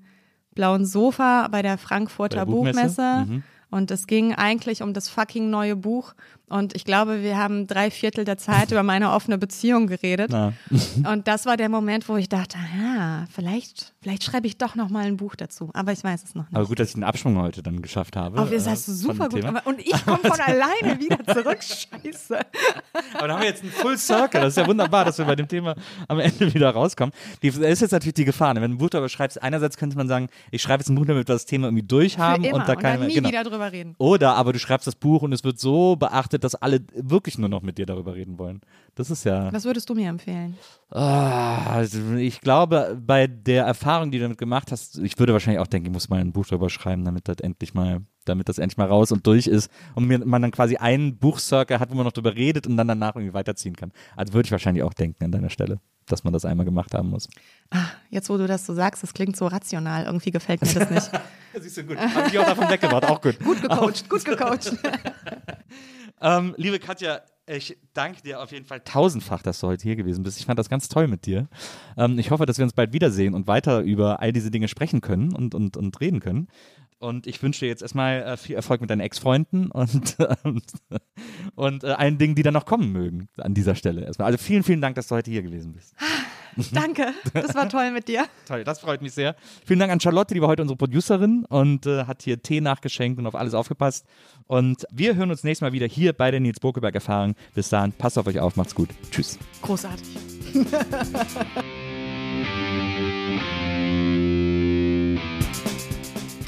blauen Sofa bei der Frankfurter Bei der Buchmesse? Buchmesse. Mhm. Und es ging eigentlich um das fucking neue Buch. Und ich glaube, wir haben drei Viertel der Zeit über meine offene Beziehung geredet. Na. Und das war der Moment, wo ich dachte, ja, vielleicht, vielleicht schreibe ich doch noch mal ein Buch dazu. Aber ich weiß es noch nicht. Aber gut, dass ich den Abschwung heute dann geschafft habe. Oh, das äh, hast du super gut. Aber, und ich komme von alleine wieder zurück. Scheiße. Aber da haben wir jetzt einen Full Circle. Das ist ja wunderbar, dass wir bei dem Thema am Ende wieder rauskommen. Die, da ist jetzt natürlich die Gefahr. ne? Wenn du ein Buch darüber schreibst, einerseits könnte man sagen, ich schreibe jetzt ein Buch, damit wir das Thema irgendwie durchhaben und da keine dann nie genau. wieder drüber reden. Oder aber du schreibst das Buch und es wird so beachtet, dass alle wirklich nur noch mit dir darüber reden wollen. Das ist ja. Was würdest du mir empfehlen? Ah, also ich glaube, bei der Erfahrung, die du damit gemacht hast, ich würde wahrscheinlich auch denken, ich muss mal ein Buch darüber schreiben, damit das endlich mal, damit das endlich mal raus und durch ist und mir, man dann quasi einen Buchcircle hat, wo man noch drüber redet und dann danach irgendwie weiterziehen kann. Also würde ich wahrscheinlich auch denken an deiner Stelle, dass man das einmal gemacht haben muss. Jetzt, wo du das so sagst, das klingt so rational. Irgendwie gefällt mir das nicht. Siehst du gut. Hab ich auch davon weggebracht, auch gut. Gut gecoacht, gut gecoacht. Ähm, liebe Katja, ich danke dir auf jeden Fall tausendfach, dass du heute hier gewesen bist. Ich fand das ganz toll mit dir. Ähm, ich hoffe, dass wir uns bald wiedersehen und weiter über all diese Dinge sprechen können und, und, und reden können. Und ich wünsche dir jetzt erstmal äh, viel Erfolg mit deinen Ex-Freunden und, und, und äh, allen Dingen, die dann noch kommen mögen an dieser Stelle erstmal. Also vielen, vielen Dank, dass du heute hier gewesen bist. Danke, das war toll mit dir. Toll, das freut mich sehr. Vielen Dank an Charlotte, die war heute unsere Producerin und äh, hat hier Tee nachgeschenkt und auf alles aufgepasst. Und wir hören uns nächstes Mal wieder hier bei der Nils Bokeberg Erfahrung. Bis dahin, passt auf euch auf, macht's gut. Tschüss. Großartig.